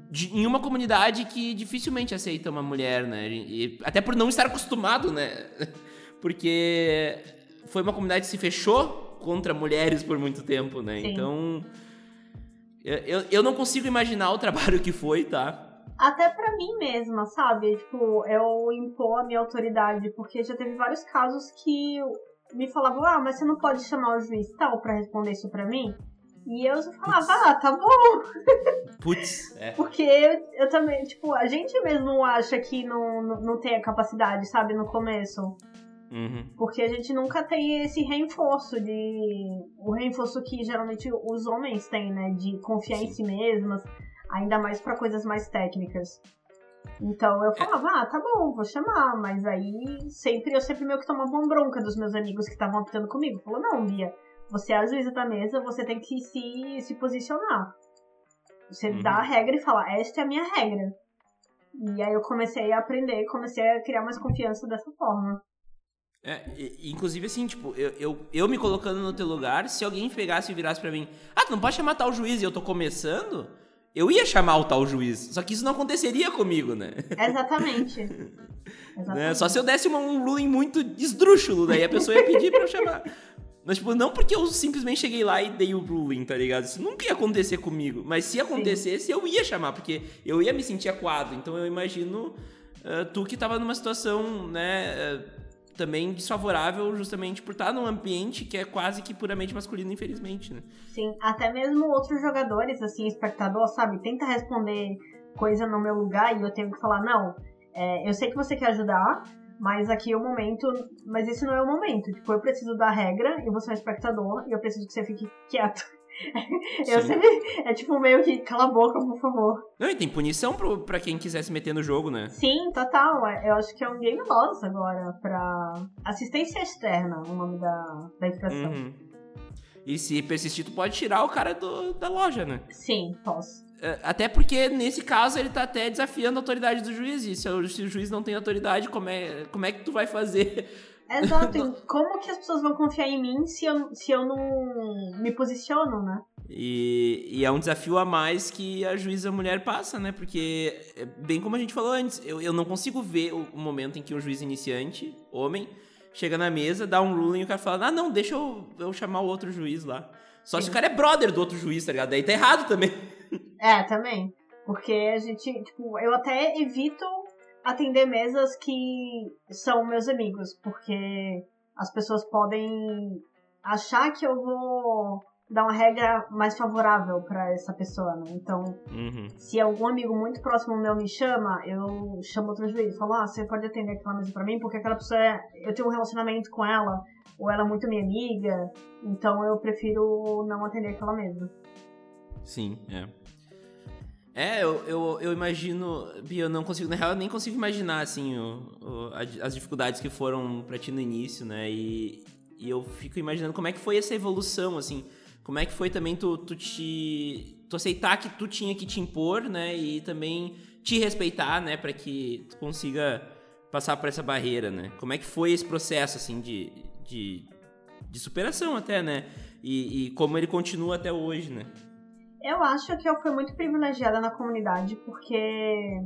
De, em uma comunidade que dificilmente aceita uma mulher, né? E, até por não estar acostumado, né? Porque foi uma comunidade que se fechou contra mulheres por muito tempo, né? Sim. Então eu, eu não consigo imaginar o trabalho que foi, tá? Até para mim mesma, sabe? Tipo, eu impor a minha autoridade, porque já teve vários casos que me falavam, ah, mas você não pode chamar o juiz tal para responder isso para mim? E eu falava, Puts. ah, tá bom. Putz, é. Porque eu, eu, também, tipo, a gente mesmo acha que não, não, não tem a capacidade, sabe, no começo. Uhum. Porque a gente nunca tem esse reforço de. O reforço que geralmente os homens têm, né? De confiar Sim. em si mesmas, ainda mais para coisas mais técnicas. Então eu é. falava, ah, tá bom, vou chamar. Mas aí sempre eu sempre meio que tomava uma bronca dos meus amigos que estavam optando comigo. Falou, não, Bia, você é a juíza da mesa, você tem que se, se posicionar. Você uhum. dá a regra e fala, esta é a minha regra. E aí eu comecei a aprender, comecei a criar mais confiança dessa forma. É, inclusive assim, tipo, eu, eu, eu me colocando no teu lugar, se alguém pegasse e virasse para mim, ah, tu não pode chamar tal juiz e eu tô começando, eu ia chamar o tal juiz. Só que isso não aconteceria comigo, né? Exatamente. Exatamente. Né? Só se eu desse uma, um ruling muito esdrúxulo, daí a pessoa ia pedir pra eu chamar. Mas, tipo, não porque eu simplesmente cheguei lá e dei o ruling, tá ligado? Isso nunca ia acontecer comigo. Mas se acontecesse, Sim. eu ia chamar, porque eu ia me sentir acuado. Então eu imagino uh, tu que tava numa situação, né? Uh, também desfavorável justamente por estar num ambiente que é quase que puramente masculino, infelizmente, né? Sim, até mesmo outros jogadores, assim, espectador, sabe, tenta responder coisa no meu lugar e eu tenho que falar, não, é, eu sei que você quer ajudar, mas aqui é o momento, mas esse não é o momento. Tipo, eu preciso da regra e você é um espectador e eu preciso que você fique quieto. eu sempre. É tipo meio que cala a boca, por favor. Não, e tem punição pro, pra quem quiser se meter no jogo, né? Sim, total. É, eu acho que é um game loss agora pra. Assistência externa, o nome da, da infração. Uhum. E se persistir, tu pode tirar o cara do, da loja, né? Sim, posso. É, até porque, nesse caso, ele tá até desafiando a autoridade do juiz. E se o, juiz não tem autoridade, como é, como é que tu vai fazer Exato. Como que as pessoas vão confiar em mim se eu, se eu não me posiciono, né? E, e, é um desafio a mais que a juíza mulher passa, né? Porque, é bem como a gente falou antes, eu, eu não consigo ver o, o momento em que um juiz iniciante, homem, chega na mesa, dá um ruling e o cara fala: Ah, não, deixa eu, eu chamar o outro juiz lá. Só Sim. se o cara é brother do outro juiz, tá ligado? Daí tá errado também. É, também. Porque a gente, tipo, eu até evito atender mesas que são meus amigos, porque as pessoas podem achar que eu vou dar uma regra mais favorável para essa pessoa, né? Então, uhum. se algum amigo muito próximo meu me chama, eu chamo outro juiz falo, ah, você pode atender aquela mesa para mim, porque aquela pessoa, é... eu tenho um relacionamento com ela, ou ela é muito minha amiga, então eu prefiro não atender aquela mesa. Sim, é. É, eu, eu, eu imagino. Bia, eu não consigo. Na real, eu nem consigo imaginar, assim, o, o, as dificuldades que foram pra ti no início, né? E, e eu fico imaginando como é que foi essa evolução, assim. Como é que foi também tu, tu te. Tu aceitar que tu tinha que te impor, né? E também te respeitar, né? Pra que tu consiga passar por essa barreira, né? Como é que foi esse processo, assim, de, de, de superação até, né? E, e como ele continua até hoje, né? Eu acho que eu fui muito privilegiada na comunidade, porque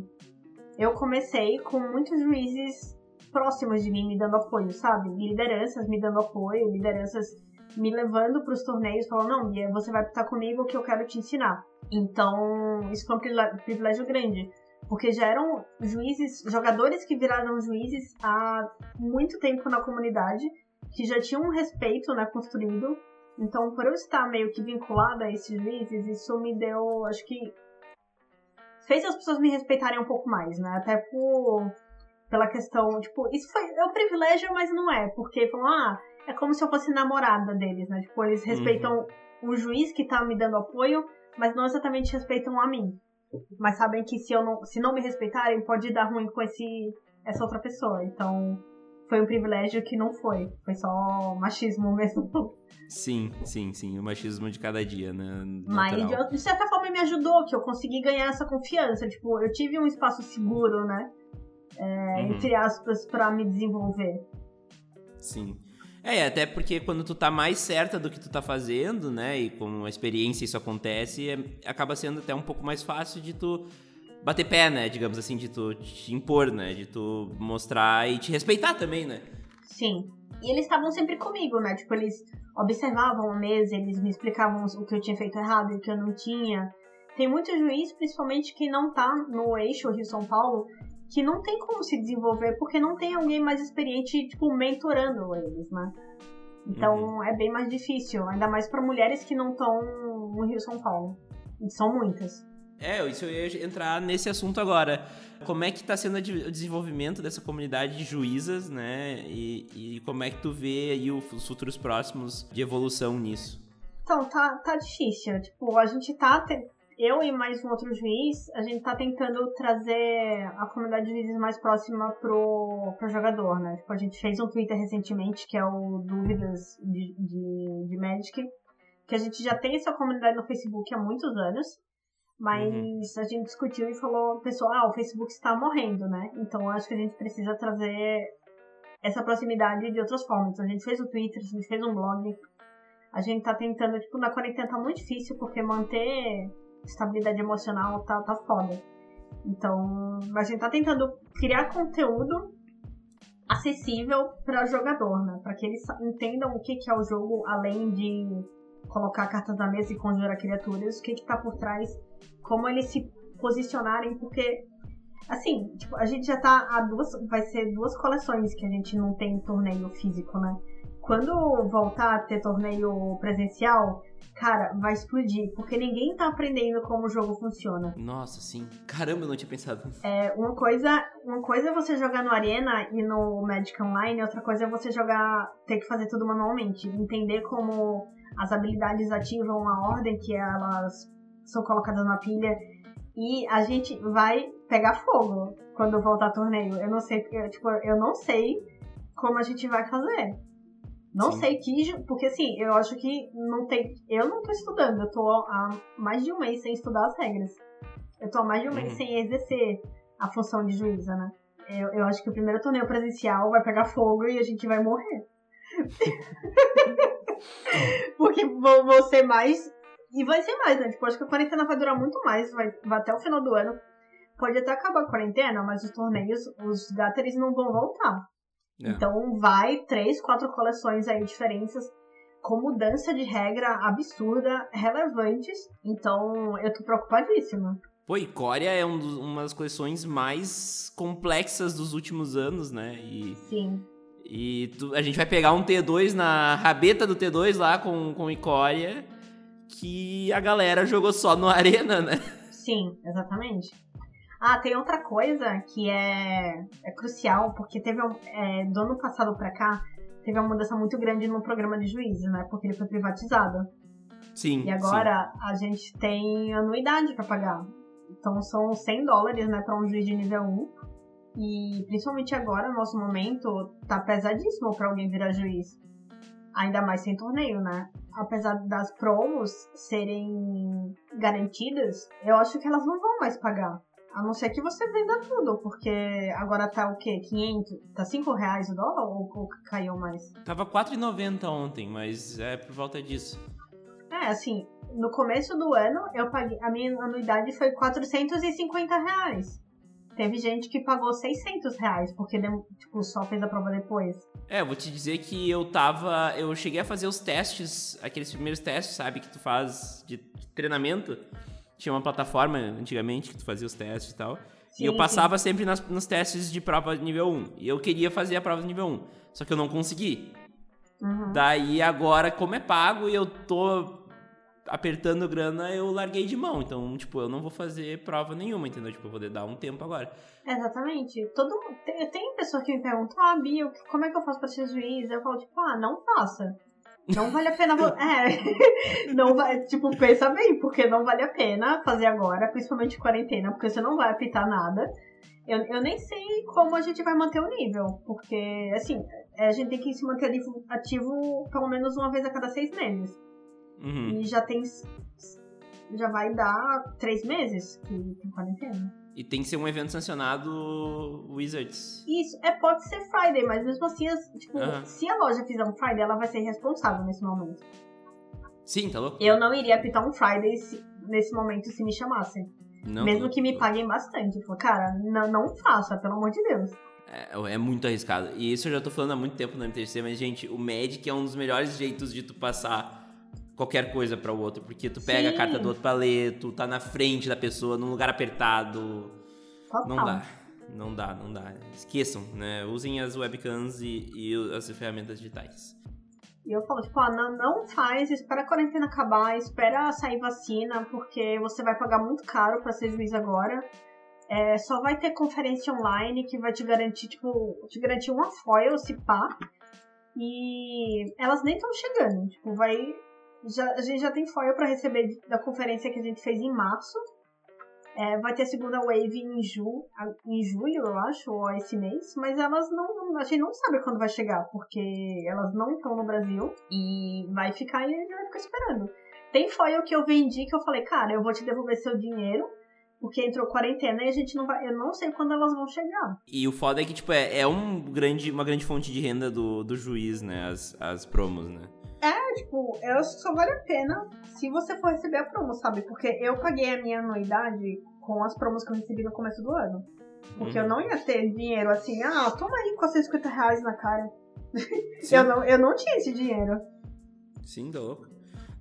eu comecei com muitos juízes próximas de mim me dando apoio, sabe? Lideranças me dando apoio, lideranças me levando para os torneios, falando, não, Bia, você vai estar comigo que eu quero te ensinar. Então, isso foi um privilégio grande. Porque já eram juízes, jogadores que viraram juízes há muito tempo na comunidade, que já tinham um respeito né, construído. Então, por eu estar meio que vinculada a esses juízes, isso me deu, acho que. fez as pessoas me respeitarem um pouco mais, né? Até por. pela questão, tipo, isso foi. é um privilégio, mas não é. Porque falam, ah, é como se eu fosse namorada deles, né? Tipo, eles respeitam uhum. o juiz que tá me dando apoio, mas não exatamente respeitam a mim. Mas sabem que se eu não, se não me respeitarem, pode dar ruim com esse essa outra pessoa. Então, foi um privilégio que não foi. Foi só machismo mesmo. Sim, sim, sim. O machismo de cada dia, né? Natural. Mas de, de certa forma me ajudou, que eu consegui ganhar essa confiança. Tipo, eu tive um espaço seguro, né? É, uhum. Entre aspas, para me desenvolver. Sim. É, até porque quando tu tá mais certa do que tu tá fazendo, né, e com a experiência isso acontece, é, acaba sendo até um pouco mais fácil de tu bater pé, né, digamos assim, de tu te impor, né, de tu mostrar e te respeitar também, né. Sim. E eles estavam sempre comigo, né, tipo, eles observavam a mesa, eles me explicavam o que eu tinha feito errado e o que eu não tinha. Tem muito juiz, principalmente quem não tá no eixo Rio-São Paulo, que não tem como se desenvolver porque não tem alguém mais experiente, tipo, mentorando eles, né? Então uhum. é bem mais difícil, ainda mais para mulheres que não estão no Rio São Paulo. E são muitas. É, isso eu ia entrar nesse assunto agora. Como é que está sendo o desenvolvimento dessa comunidade de juízas, né? E, e como é que tu vê aí os futuros próximos de evolução nisso? Então, tá, tá difícil. Tipo, a gente tá eu e mais um outro juiz, a gente tá tentando trazer a comunidade de juízes mais próxima pro, pro jogador, né? Tipo, a gente fez um Twitter recentemente, que é o Dúvidas de, de, de Magic, que a gente já tem essa comunidade no Facebook há muitos anos, mas uhum. a gente discutiu e falou, pessoal, ah, o Facebook está morrendo, né? Então acho que a gente precisa trazer essa proximidade de outras formas. A gente fez o Twitter, a gente fez um blog, a gente tá tentando, tipo, na quarentena tá muito difícil, porque manter estabilidade emocional tá, tá foda. Então, a gente tá tentando criar conteúdo acessível para jogador, né? Para que eles entendam o que, que é o jogo, além de colocar cartas na mesa e conjurar criaturas, o que, que tá por trás, como eles se posicionarem, porque assim, tipo, a gente já tá a duas. Vai ser duas coleções que a gente não tem torneio físico, né? Quando voltar a ter torneio presencial, cara, vai explodir, porque ninguém tá aprendendo como o jogo funciona. Nossa, sim. Caramba, eu não tinha pensado nisso. É, uma coisa, uma coisa é você jogar no Arena e no Magic Online, outra coisa é você jogar, ter que fazer tudo manualmente, entender como as habilidades ativam a ordem que elas são colocadas na pilha e a gente vai pegar fogo quando voltar ao torneio. Eu não sei, eu, tipo, eu não sei como a gente vai fazer. Não Sim. sei que. Porque assim, eu acho que não tem. Eu não tô estudando, eu tô há mais de um mês sem estudar as regras. Eu tô há mais de um mês sem exercer a função de juíza, né? Eu, eu acho que o primeiro torneio presencial vai pegar fogo e a gente vai morrer. porque vou, vou ser mais. E vai ser mais, né? Tipo, acho que a quarentena vai durar muito mais, vai, vai até o final do ano. Pode até acabar a quarentena, mas os torneios, os gatteries não vão voltar. É. Então vai três, quatro coleções aí diferentes com mudança de regra absurda, relevantes. Então eu tô preocupadíssima. Pô, e Coreia é um uma das coleções mais complexas dos últimos anos, né? E, Sim. E tu, a gente vai pegar um T2 na rabeta do T2 lá com, com Icória, que a galera jogou só no Arena, né? Sim, exatamente. Ah, tem outra coisa que é, é crucial, porque teve um, é, do ano passado pra cá, teve uma mudança muito grande no programa de juízes, né? Porque ele foi privatizado. Sim. E agora sim. a gente tem anuidade para pagar. Então são 100 dólares, né, para um juiz de nível 1. E principalmente agora, no nosso momento, tá pesadíssimo para alguém virar juiz. Ainda mais sem torneio, né? Apesar das promos serem garantidas, eu acho que elas não vão mais pagar. A não ser que você venda tudo, porque agora tá o quê? 500? Tá 5 reais o dólar ou, ou caiu mais? Tava 4,90 ontem, mas é por volta disso. É, assim, no começo do ano, eu paguei, a minha anuidade foi 450 reais. Teve gente que pagou 600 reais porque tipo, só fez a prova depois. É, eu vou te dizer que eu tava. Eu cheguei a fazer os testes, aqueles primeiros testes, sabe, que tu faz de treinamento. Tinha uma plataforma antigamente que tu fazia os testes e tal. Sim, e eu passava sim. sempre nas, nos testes de prova nível 1. E eu queria fazer a prova de nível 1. Só que eu não consegui. Uhum. Daí agora, como é pago e eu tô apertando grana, eu larguei de mão. Então, tipo, eu não vou fazer prova nenhuma, entendeu? Tipo, eu vou dar um tempo agora. Exatamente. Todo tem, tem pessoa que me pergunta, ah, Bia, como é que eu faço pra ser juiz? Eu falo, tipo, ah, não faça. Não vale a pena. é. Não vai. Tipo, pensa bem, porque não vale a pena fazer agora, principalmente quarentena, porque você não vai apitar nada. Eu, eu nem sei como a gente vai manter o nível, porque, assim, a gente tem que se manter ativo pelo menos uma vez a cada seis meses. Uhum. E já tem. Já vai dar três meses que tem quarentena. E tem que ser um evento sancionado Wizards. Isso, é, pode ser Friday, mas mesmo assim, tipo, uhum. se a loja fizer um Friday, ela vai ser responsável nesse momento. Sim, tá louco? Eu não iria apitar um Friday se, nesse momento se me chamassem. Não, mesmo que me paguem bastante. Tipo, cara, não, não faça, pelo amor de Deus. É, é, muito arriscado. E isso eu já tô falando há muito tempo no MTC, mas, gente, o Magic é um dos melhores jeitos de tu passar qualquer coisa para o outro, porque tu pega Sim. a carta do outro pra ler, tu tá na frente da pessoa, num lugar apertado. Total. Não dá. Não dá, não dá. Esqueçam, né? Usem as webcams e, e as ferramentas digitais. E eu falo, tipo, ah, não, não faz, espera a quarentena acabar, espera sair vacina, porque você vai pagar muito caro para ser juiz agora. É, só vai ter conferência online que vai te garantir, tipo, te garantir uma foil, se pá. E elas nem estão chegando. Tipo, vai já, a gente já tem foil para receber da conferência que a gente fez em março. É, vai ter a segunda wave em, ju, em julho, eu acho, ou esse mês, mas elas não. A gente não sabe quando vai chegar, porque elas não estão no Brasil e vai ficar e a gente vai ficar esperando. Tem foil que eu vendi que eu falei, cara, eu vou te devolver seu dinheiro, porque entrou quarentena e a gente não vai. Eu não sei quando elas vão chegar. E o foda é que, tipo, é, é um grande, uma grande fonte de renda do, do juiz, né? As, as promos, né? É, tipo, eu só vale a pena se você for receber a promo, sabe? Porque eu paguei a minha anuidade com as promos que eu recebi no começo do ano. Porque uhum. eu não ia ter dinheiro assim, ah, toma aí 450 reais na cara. eu, não, eu não tinha esse dinheiro. Sim, louco.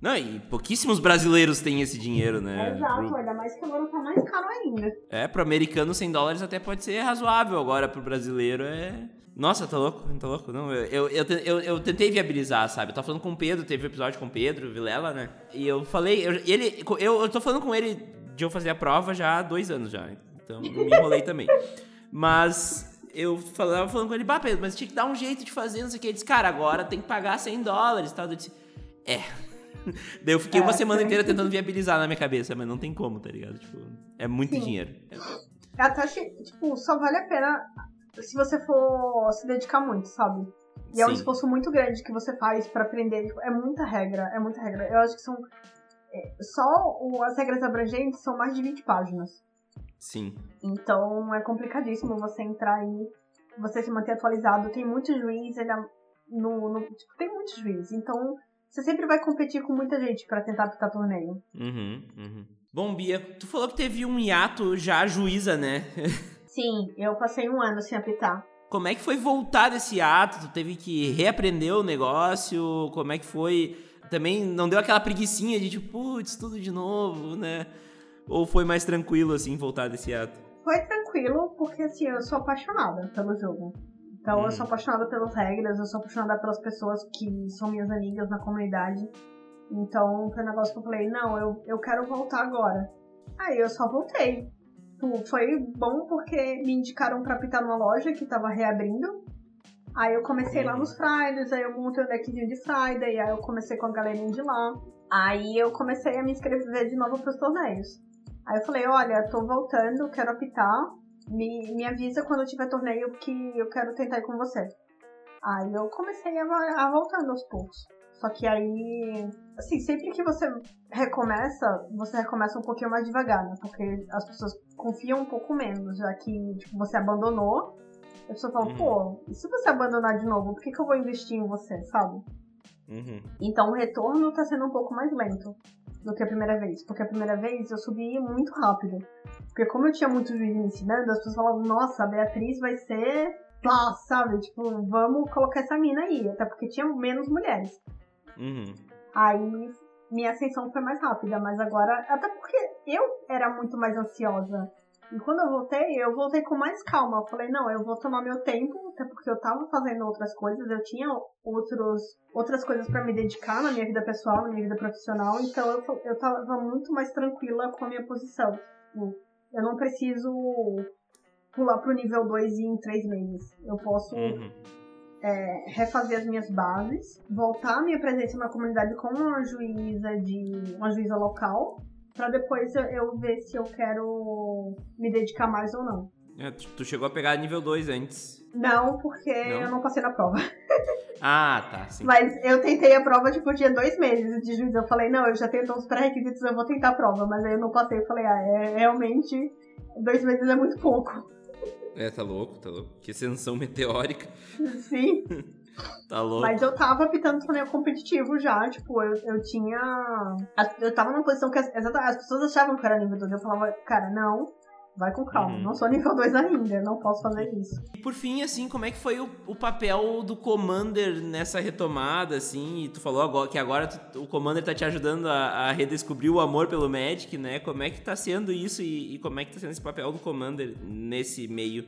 Não, e pouquíssimos brasileiros têm esse dinheiro, né? Exato, pro... ainda mais que agora tá mais caro ainda. É, pro americano 100 dólares até pode ser razoável, agora pro brasileiro é... Nossa, tá louco? Tá louco? Não, eu, eu, eu, eu, tentei viabilizar, sabe? Eu tava falando com o Pedro, teve um episódio com o Pedro, Vilela, né? E eu falei, eu, ele, eu, eu tô falando com ele de eu fazer a prova já há dois anos já. Então, eu me enrolei também. Mas eu falava falando com ele, bah, Pedro, mas tinha que dar um jeito de fazer, não sei o que. Ele disse, cara, agora tem que pagar 100 dólares e tal. Eu disse, é. Daí eu fiquei é, uma semana inteira tentando viabilizar na minha cabeça, mas não tem como, tá ligado? Tipo, é muito Sim. dinheiro. Eu até achei, tipo, só vale a pena se você for se dedicar muito, sabe? E Sim. é um esforço muito grande que você faz para aprender. Tipo, é muita regra, é muita regra. Eu acho que são. É, só o, as regras abrangentes são mais de 20 páginas. Sim. Então é complicadíssimo você entrar aí, você se manter atualizado. Tem muito juiz, ele é no, no tipo, tem muito juiz. Então você sempre vai competir com muita gente para tentar apitar torneio. Uhum, uhum. Bom, Bia, tu falou que teve um hiato já juíza, né? Sim, eu passei um ano sem apitar. Como é que foi voltar desse ato? Tu teve que reaprender o negócio? Como é que foi? Também não deu aquela preguiçinha de tipo, putz, tudo de novo, né? Ou foi mais tranquilo, assim, voltar desse ato? Foi tranquilo, porque assim, eu sou apaixonada pelo jogo. Então hum. eu sou apaixonada pelas regras, eu sou apaixonada pelas pessoas que são minhas amigas na comunidade. Então foi um negócio que eu falei, não, eu, eu quero voltar agora. Aí eu só voltei foi bom porque me indicaram pra pitar numa loja que tava reabrindo. Aí eu comecei lá nos Fridays, aí eu montei um deckzinho de Friday, aí eu comecei com a galerinha de lá. Aí eu comecei a me inscrever de novo pros torneios. Aí eu falei, olha, tô voltando, quero apitar. Me, me avisa quando tiver torneio que eu quero tentar ir com você. Aí eu comecei a, a voltando aos poucos. Só que aí, assim, sempre que você recomeça, você recomeça um pouquinho mais devagar, né? Porque as pessoas confiam um pouco menos, já que tipo, você abandonou. A pessoa fala, uhum. pô, e se você abandonar de novo, por que, que eu vou investir em você, sabe? Uhum. Então o retorno tá sendo um pouco mais lento do que a primeira vez. Porque a primeira vez eu subi muito rápido. Porque como eu tinha muito juiz me ensinando, as pessoas falavam, nossa, a Beatriz vai ser. Nossa, sabe? Tipo, vamos colocar essa mina aí. Até porque tinha menos mulheres. Uhum. Aí minha ascensão foi mais rápida, mas agora. Até porque eu era muito mais ansiosa. E quando eu voltei, eu voltei com mais calma. Eu falei, não, eu vou tomar meu tempo, até porque eu tava fazendo outras coisas, eu tinha outros, outras coisas para me dedicar na minha vida pessoal, na minha vida profissional, então eu, eu tava muito mais tranquila com a minha posição. Eu não preciso pular pro nível 2 em 3 meses. Eu posso Uhum. é, refazer as minhas bases, voltar a minha presença na comunidade como uma juíza de uma juíza local, para depois eu, eu ver se eu quero me dedicar mais ou não. É, tu tu chegou a pegar nível 2 antes. Não, porque Não? eu não passei na prova. Ah, tá, sim. Mas eu tentei a prova, tipo, tinha dois meses de juíza. Eu falei, não, eu já tenho todos os pré-requisitos, eu vou tentar a prova. Mas aí eu não passei. Eu falei, ah, é, realmente, dois meses é muito pouco. É, tá louco, tá louco. Que ascensão meteórica. Sim. Tá louco. Mas eu tava apitando torneio competitivo já, tipo, eu, eu tinha. Eu tava numa posição que as, as pessoas achavam que era nível 2. Eu falava, cara, não, vai com calma, Uhum. não sou nível 2 ainda, não posso fazer isso. E por fim, assim, como é que foi o, o papel do Commander nessa retomada, assim? E tu falou agora, que agora tu- o Commander tá te ajudando a, a redescobrir o amor pelo Magic, né? Como é que tá sendo isso e, e como é que tá sendo esse papel do Commander nesse meio?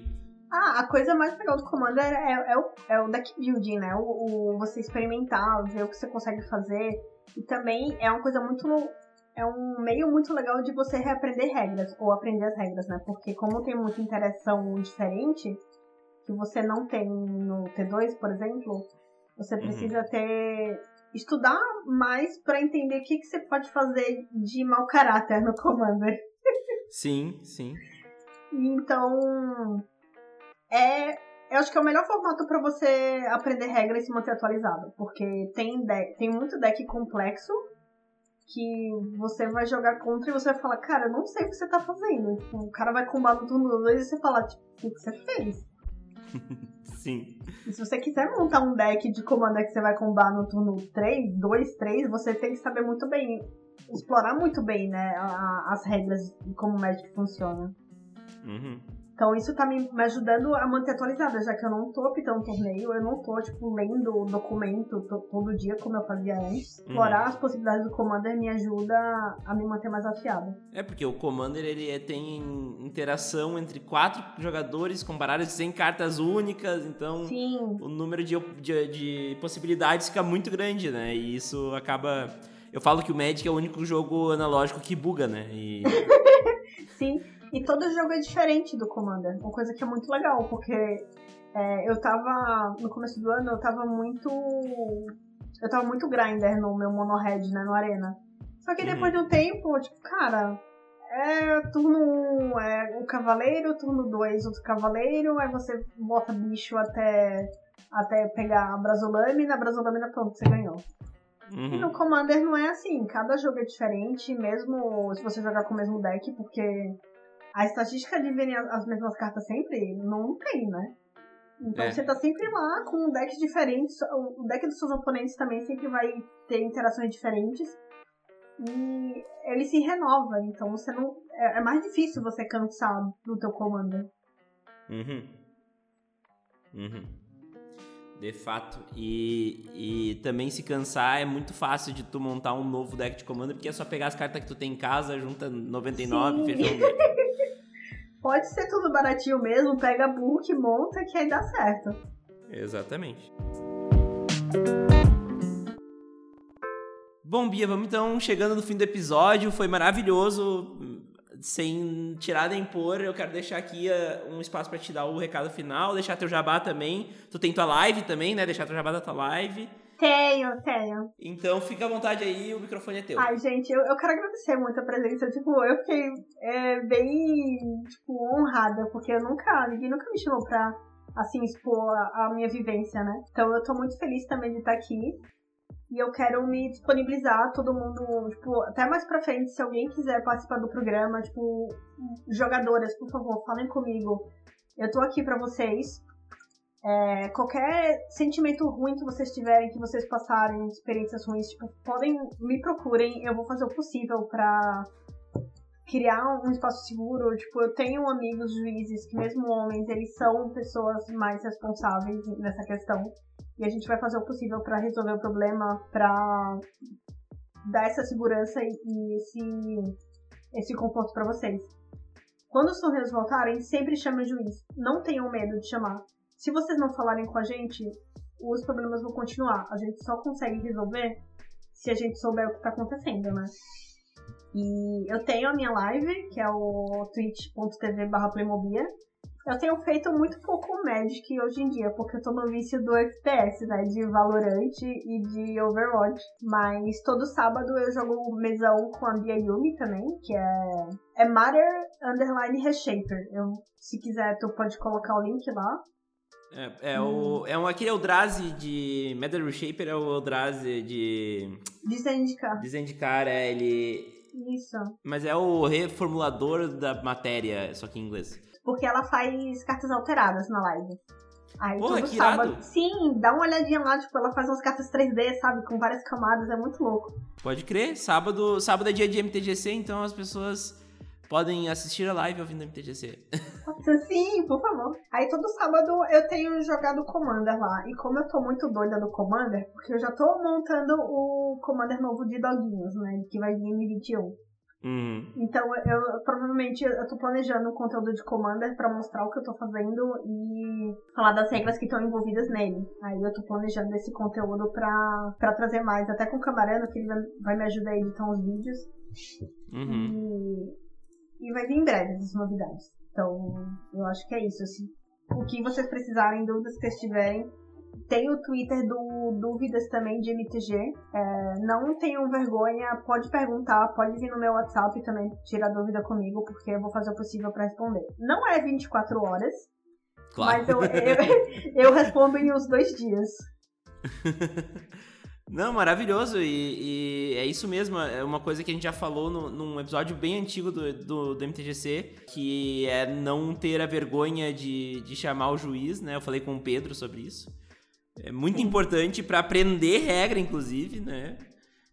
Ah, a coisa mais legal do Commander é, é o, é o deck building, né? O, o você experimentar, ver o que você consegue fazer. E também é uma coisa muito. É um meio muito legal de você reaprender regras, ou aprender as regras, né? Porque como tem muita interação diferente, que você não tem no T2, por exemplo, você Uhum. precisa ter. estudar mais pra entender o que, que você pode fazer de mau caráter no Commander. Sim, sim. Então, é, eu acho que é o melhor formato pra você aprender regras e se manter atualizado, porque tem tem muito deck complexo que você vai jogar contra e você vai falar, cara, eu não sei o que você tá fazendo. Tipo, o cara vai combar no turno 2 e você fala, tipo, o que que você fez? Sim. E se você quiser montar um deck de comando que você vai combar no turno 3, 2, 3, você tem que saber muito bem, explorar muito bem, né, a- as regras e como o Magic funciona. Uhum. Então isso tá me, me ajudando a manter atualizada, já que eu não tô apitando torneio, eu não tô, tipo, lendo o documento to- todo dia como eu fazia antes. Explorar as possibilidades do Commander me ajuda a me manter mais afiada. É porque o Commander ele é- tem interação entre quatro jogadores com baralhos 100 cartas únicas, então Sim, o número de, de, de possibilidades fica muito grande, né? E isso acaba. Eu falo que o Magic é o único jogo analógico que buga, né? E sim. E todo jogo é diferente do Commander, uma coisa que é muito legal, porque é, eu tava, no começo do ano, eu tava muito... Eu tava muito grinder no meu mono red, né, no Arena. Só que depois de um tempo, tipo, cara, é turno 1 é o cavaleiro, turno 2 outro cavaleiro, aí você bota bicho até, até pegar a brasolâmina, a brasolâmina pronto, você ganhou. E Uhum. no Commander não é assim, cada jogo é diferente, mesmo se você jogar com o mesmo deck, porque a estatística de verem as as mesmas cartas sempre não tem, né? Então É. você tá sempre lá com um deck diferente, o deck dos seus oponentes também sempre vai ter interações diferentes. E ele se renova, então você não. É é mais difícil você cansar do teu Commander. Uhum. Uhum. De fato. E, e também se cansar é muito fácil de tu montar um novo deck de comando, porque é só pegar as cartas que tu tem em casa, junta 99 e Sim. fechou um deck. Pode ser tudo baratinho mesmo, pega book, monta que aí dá certo. Exatamente. Bom, Bia, vamos então chegando no fim do episódio. Foi maravilhoso. Sem tirar nem pôr, eu quero deixar aqui eh, um espaço pra te dar o recado final, deixar teu jabá também. Tu tem tua live também, né? Deixar teu jabá da tua live. Tenho, tenho. Então fica à vontade aí, o microfone é teu. Ai, gente, eu, eu quero agradecer muito a presença. Tipo, eu fiquei é, bem, tipo, honrada, porque eu nunca, ninguém nunca me chamou pra, assim, expor a, a minha vivência, né? Então eu tô muito feliz também de estar aqui. E eu quero me disponibilizar, todo mundo, tipo, até mais pra frente, se alguém quiser participar do programa, tipo, jogadoras, por favor, falem comigo. Eu tô aqui pra vocês. É, qualquer sentimento ruim que vocês tiverem, que vocês passarem, experiências ruins, tipo, podem me procurem, eu vou fazer o possível pra criar um espaço seguro. Tipo, eu tenho amigos juízes que, mesmo homens, eles são pessoas mais responsáveis nessa questão. E a gente vai fazer o possível para resolver o problema, para dar essa segurança e esse, esse conforto para vocês. Quando os torneios voltarem, sempre chame o juiz. Não tenham medo de chamar. Se vocês não falarem com a gente, os problemas vão continuar. A gente só consegue resolver se a gente souber o que está acontecendo, né? E eu tenho a minha live, que é o twitch.tv barra Playmobia. Eu tenho feito muito pouco Magic hoje em dia, porque eu tô no vício do FPS, né? De Valorant e de Overwatch. Mas todo sábado eu jogo mesão com a Bia Yumi também, que é, é Matter Underline Reshaper. Eu, se quiser, tu pode colocar o link lá. É, é hum. o, é um, aquele Eldrazi de Matter Reshaper, é o Eldrazi de... De Zendikar. De Zendikar, é, ele... Isso. Mas é o reformulador da matéria, só que em inglês. Porque ela faz cartas alteradas na live. Aí Porra, todo sábado. Irado. Sim, dá uma olhadinha lá, tipo, ela faz umas cartas 3D, sabe? Com várias camadas, é muito louco. Pode crer, sábado, sábado é dia de MTGC, então as pessoas podem assistir a live ouvindo MTGC. Sim, por favor. Aí todo sábado eu tenho jogado Commander lá. E como eu tô muito doida do Commander, porque eu já tô montando o Commander novo de doguinhos, né? Que vai vir em 21. Uhum. Então, eu, provavelmente eu tô planejando um conteúdo de Commander para mostrar o que eu tô fazendo e falar das regras que estão envolvidas nele. Aí eu tô planejando esse conteúdo pra, pra trazer mais, até com o Camarano, que ele vai, vai me ajudar a editar uns vídeos. Uhum. E, vai vir em breve essas novidades. Então, eu acho que é isso. Assim. O que vocês precisarem, dúvidas que vocês tiverem, tem o Twitter do Dúvidas também de MTG. É, não tenham vergonha, pode perguntar, pode vir no meu WhatsApp também tirar dúvida comigo, porque eu vou fazer o possível para responder. Não é 24 horas, claro. mas eu, eu, eu respondo em uns dois dias. Não, maravilhoso. E, e, é isso mesmo. É uma coisa que a gente já falou no, num episódio bem antigo do, do, do, MTGC, que é não ter a vergonha de, de chamar o juiz, né? Eu falei com o Pedro sobre isso. É muito importante para aprender regra, inclusive, né?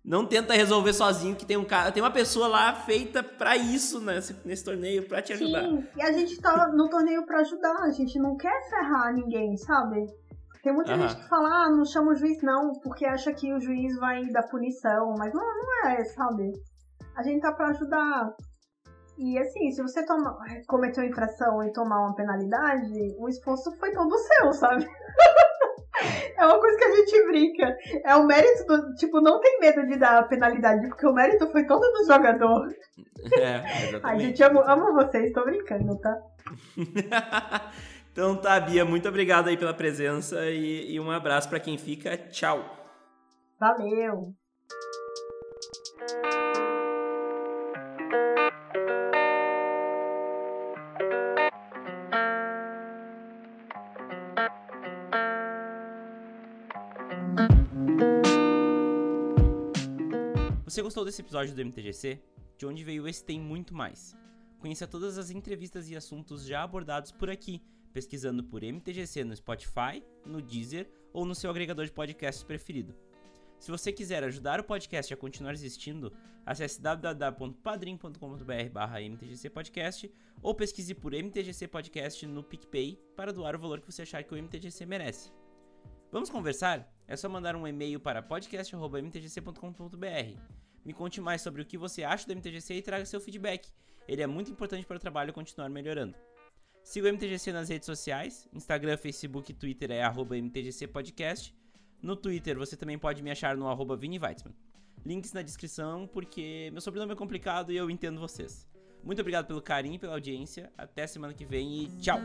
Não tenta resolver sozinho, que tem um cara, tem uma pessoa lá feita para isso nesse, nesse torneio, para te ajudar. Sim, e a gente tá no torneio para ajudar, a gente não quer ferrar ninguém, sabe? Tem muita gente que fala, ah, não chama o juiz não, porque acha que o juiz vai dar punição, mas não, não é, sabe? A gente tá para ajudar. E assim, se você toma, cometeu infração e tomar uma penalidade, o esforço foi todo seu, sabe? É uma coisa que a gente brinca. É o mérito do. Tipo, não tem medo de dar penalidade, porque o mérito foi todo do jogador. É, exatamente. A gente ama, ama vocês, tô brincando, tá? então tá, Bia, muito obrigado aí pela presença e, e um abraço para quem fica. Tchau. Valeu. Você gostou desse episódio do MTGC? De onde veio esse tem muito mais. Conheça todas as entrevistas e assuntos já abordados por aqui, pesquisando por MTGC no Spotify, no Deezer ou no seu agregador de podcasts preferido. Se você quiser ajudar o podcast a continuar existindo, acesse www.padrim.com.br mtgcpodcast ou pesquise por MTGC Podcast no PicPay para doar o valor que você achar que o MTGC merece. Vamos conversar? É só mandar um e-mail para podcast.mtgc.com.br. Me conte mais sobre o que você acha do MTGC e traga seu feedback. Ele é muito importante para o trabalho continuar melhorando. Siga o MTGC nas redes sociais, Instagram, Facebook e Twitter é arroba MTGC Podcast. No Twitter você também pode me achar no arroba Vini Weitzman. Links na descrição, porque meu sobrenome é complicado e eu entendo vocês. Muito obrigado pelo carinho e pela audiência. Até semana que vem e tchau!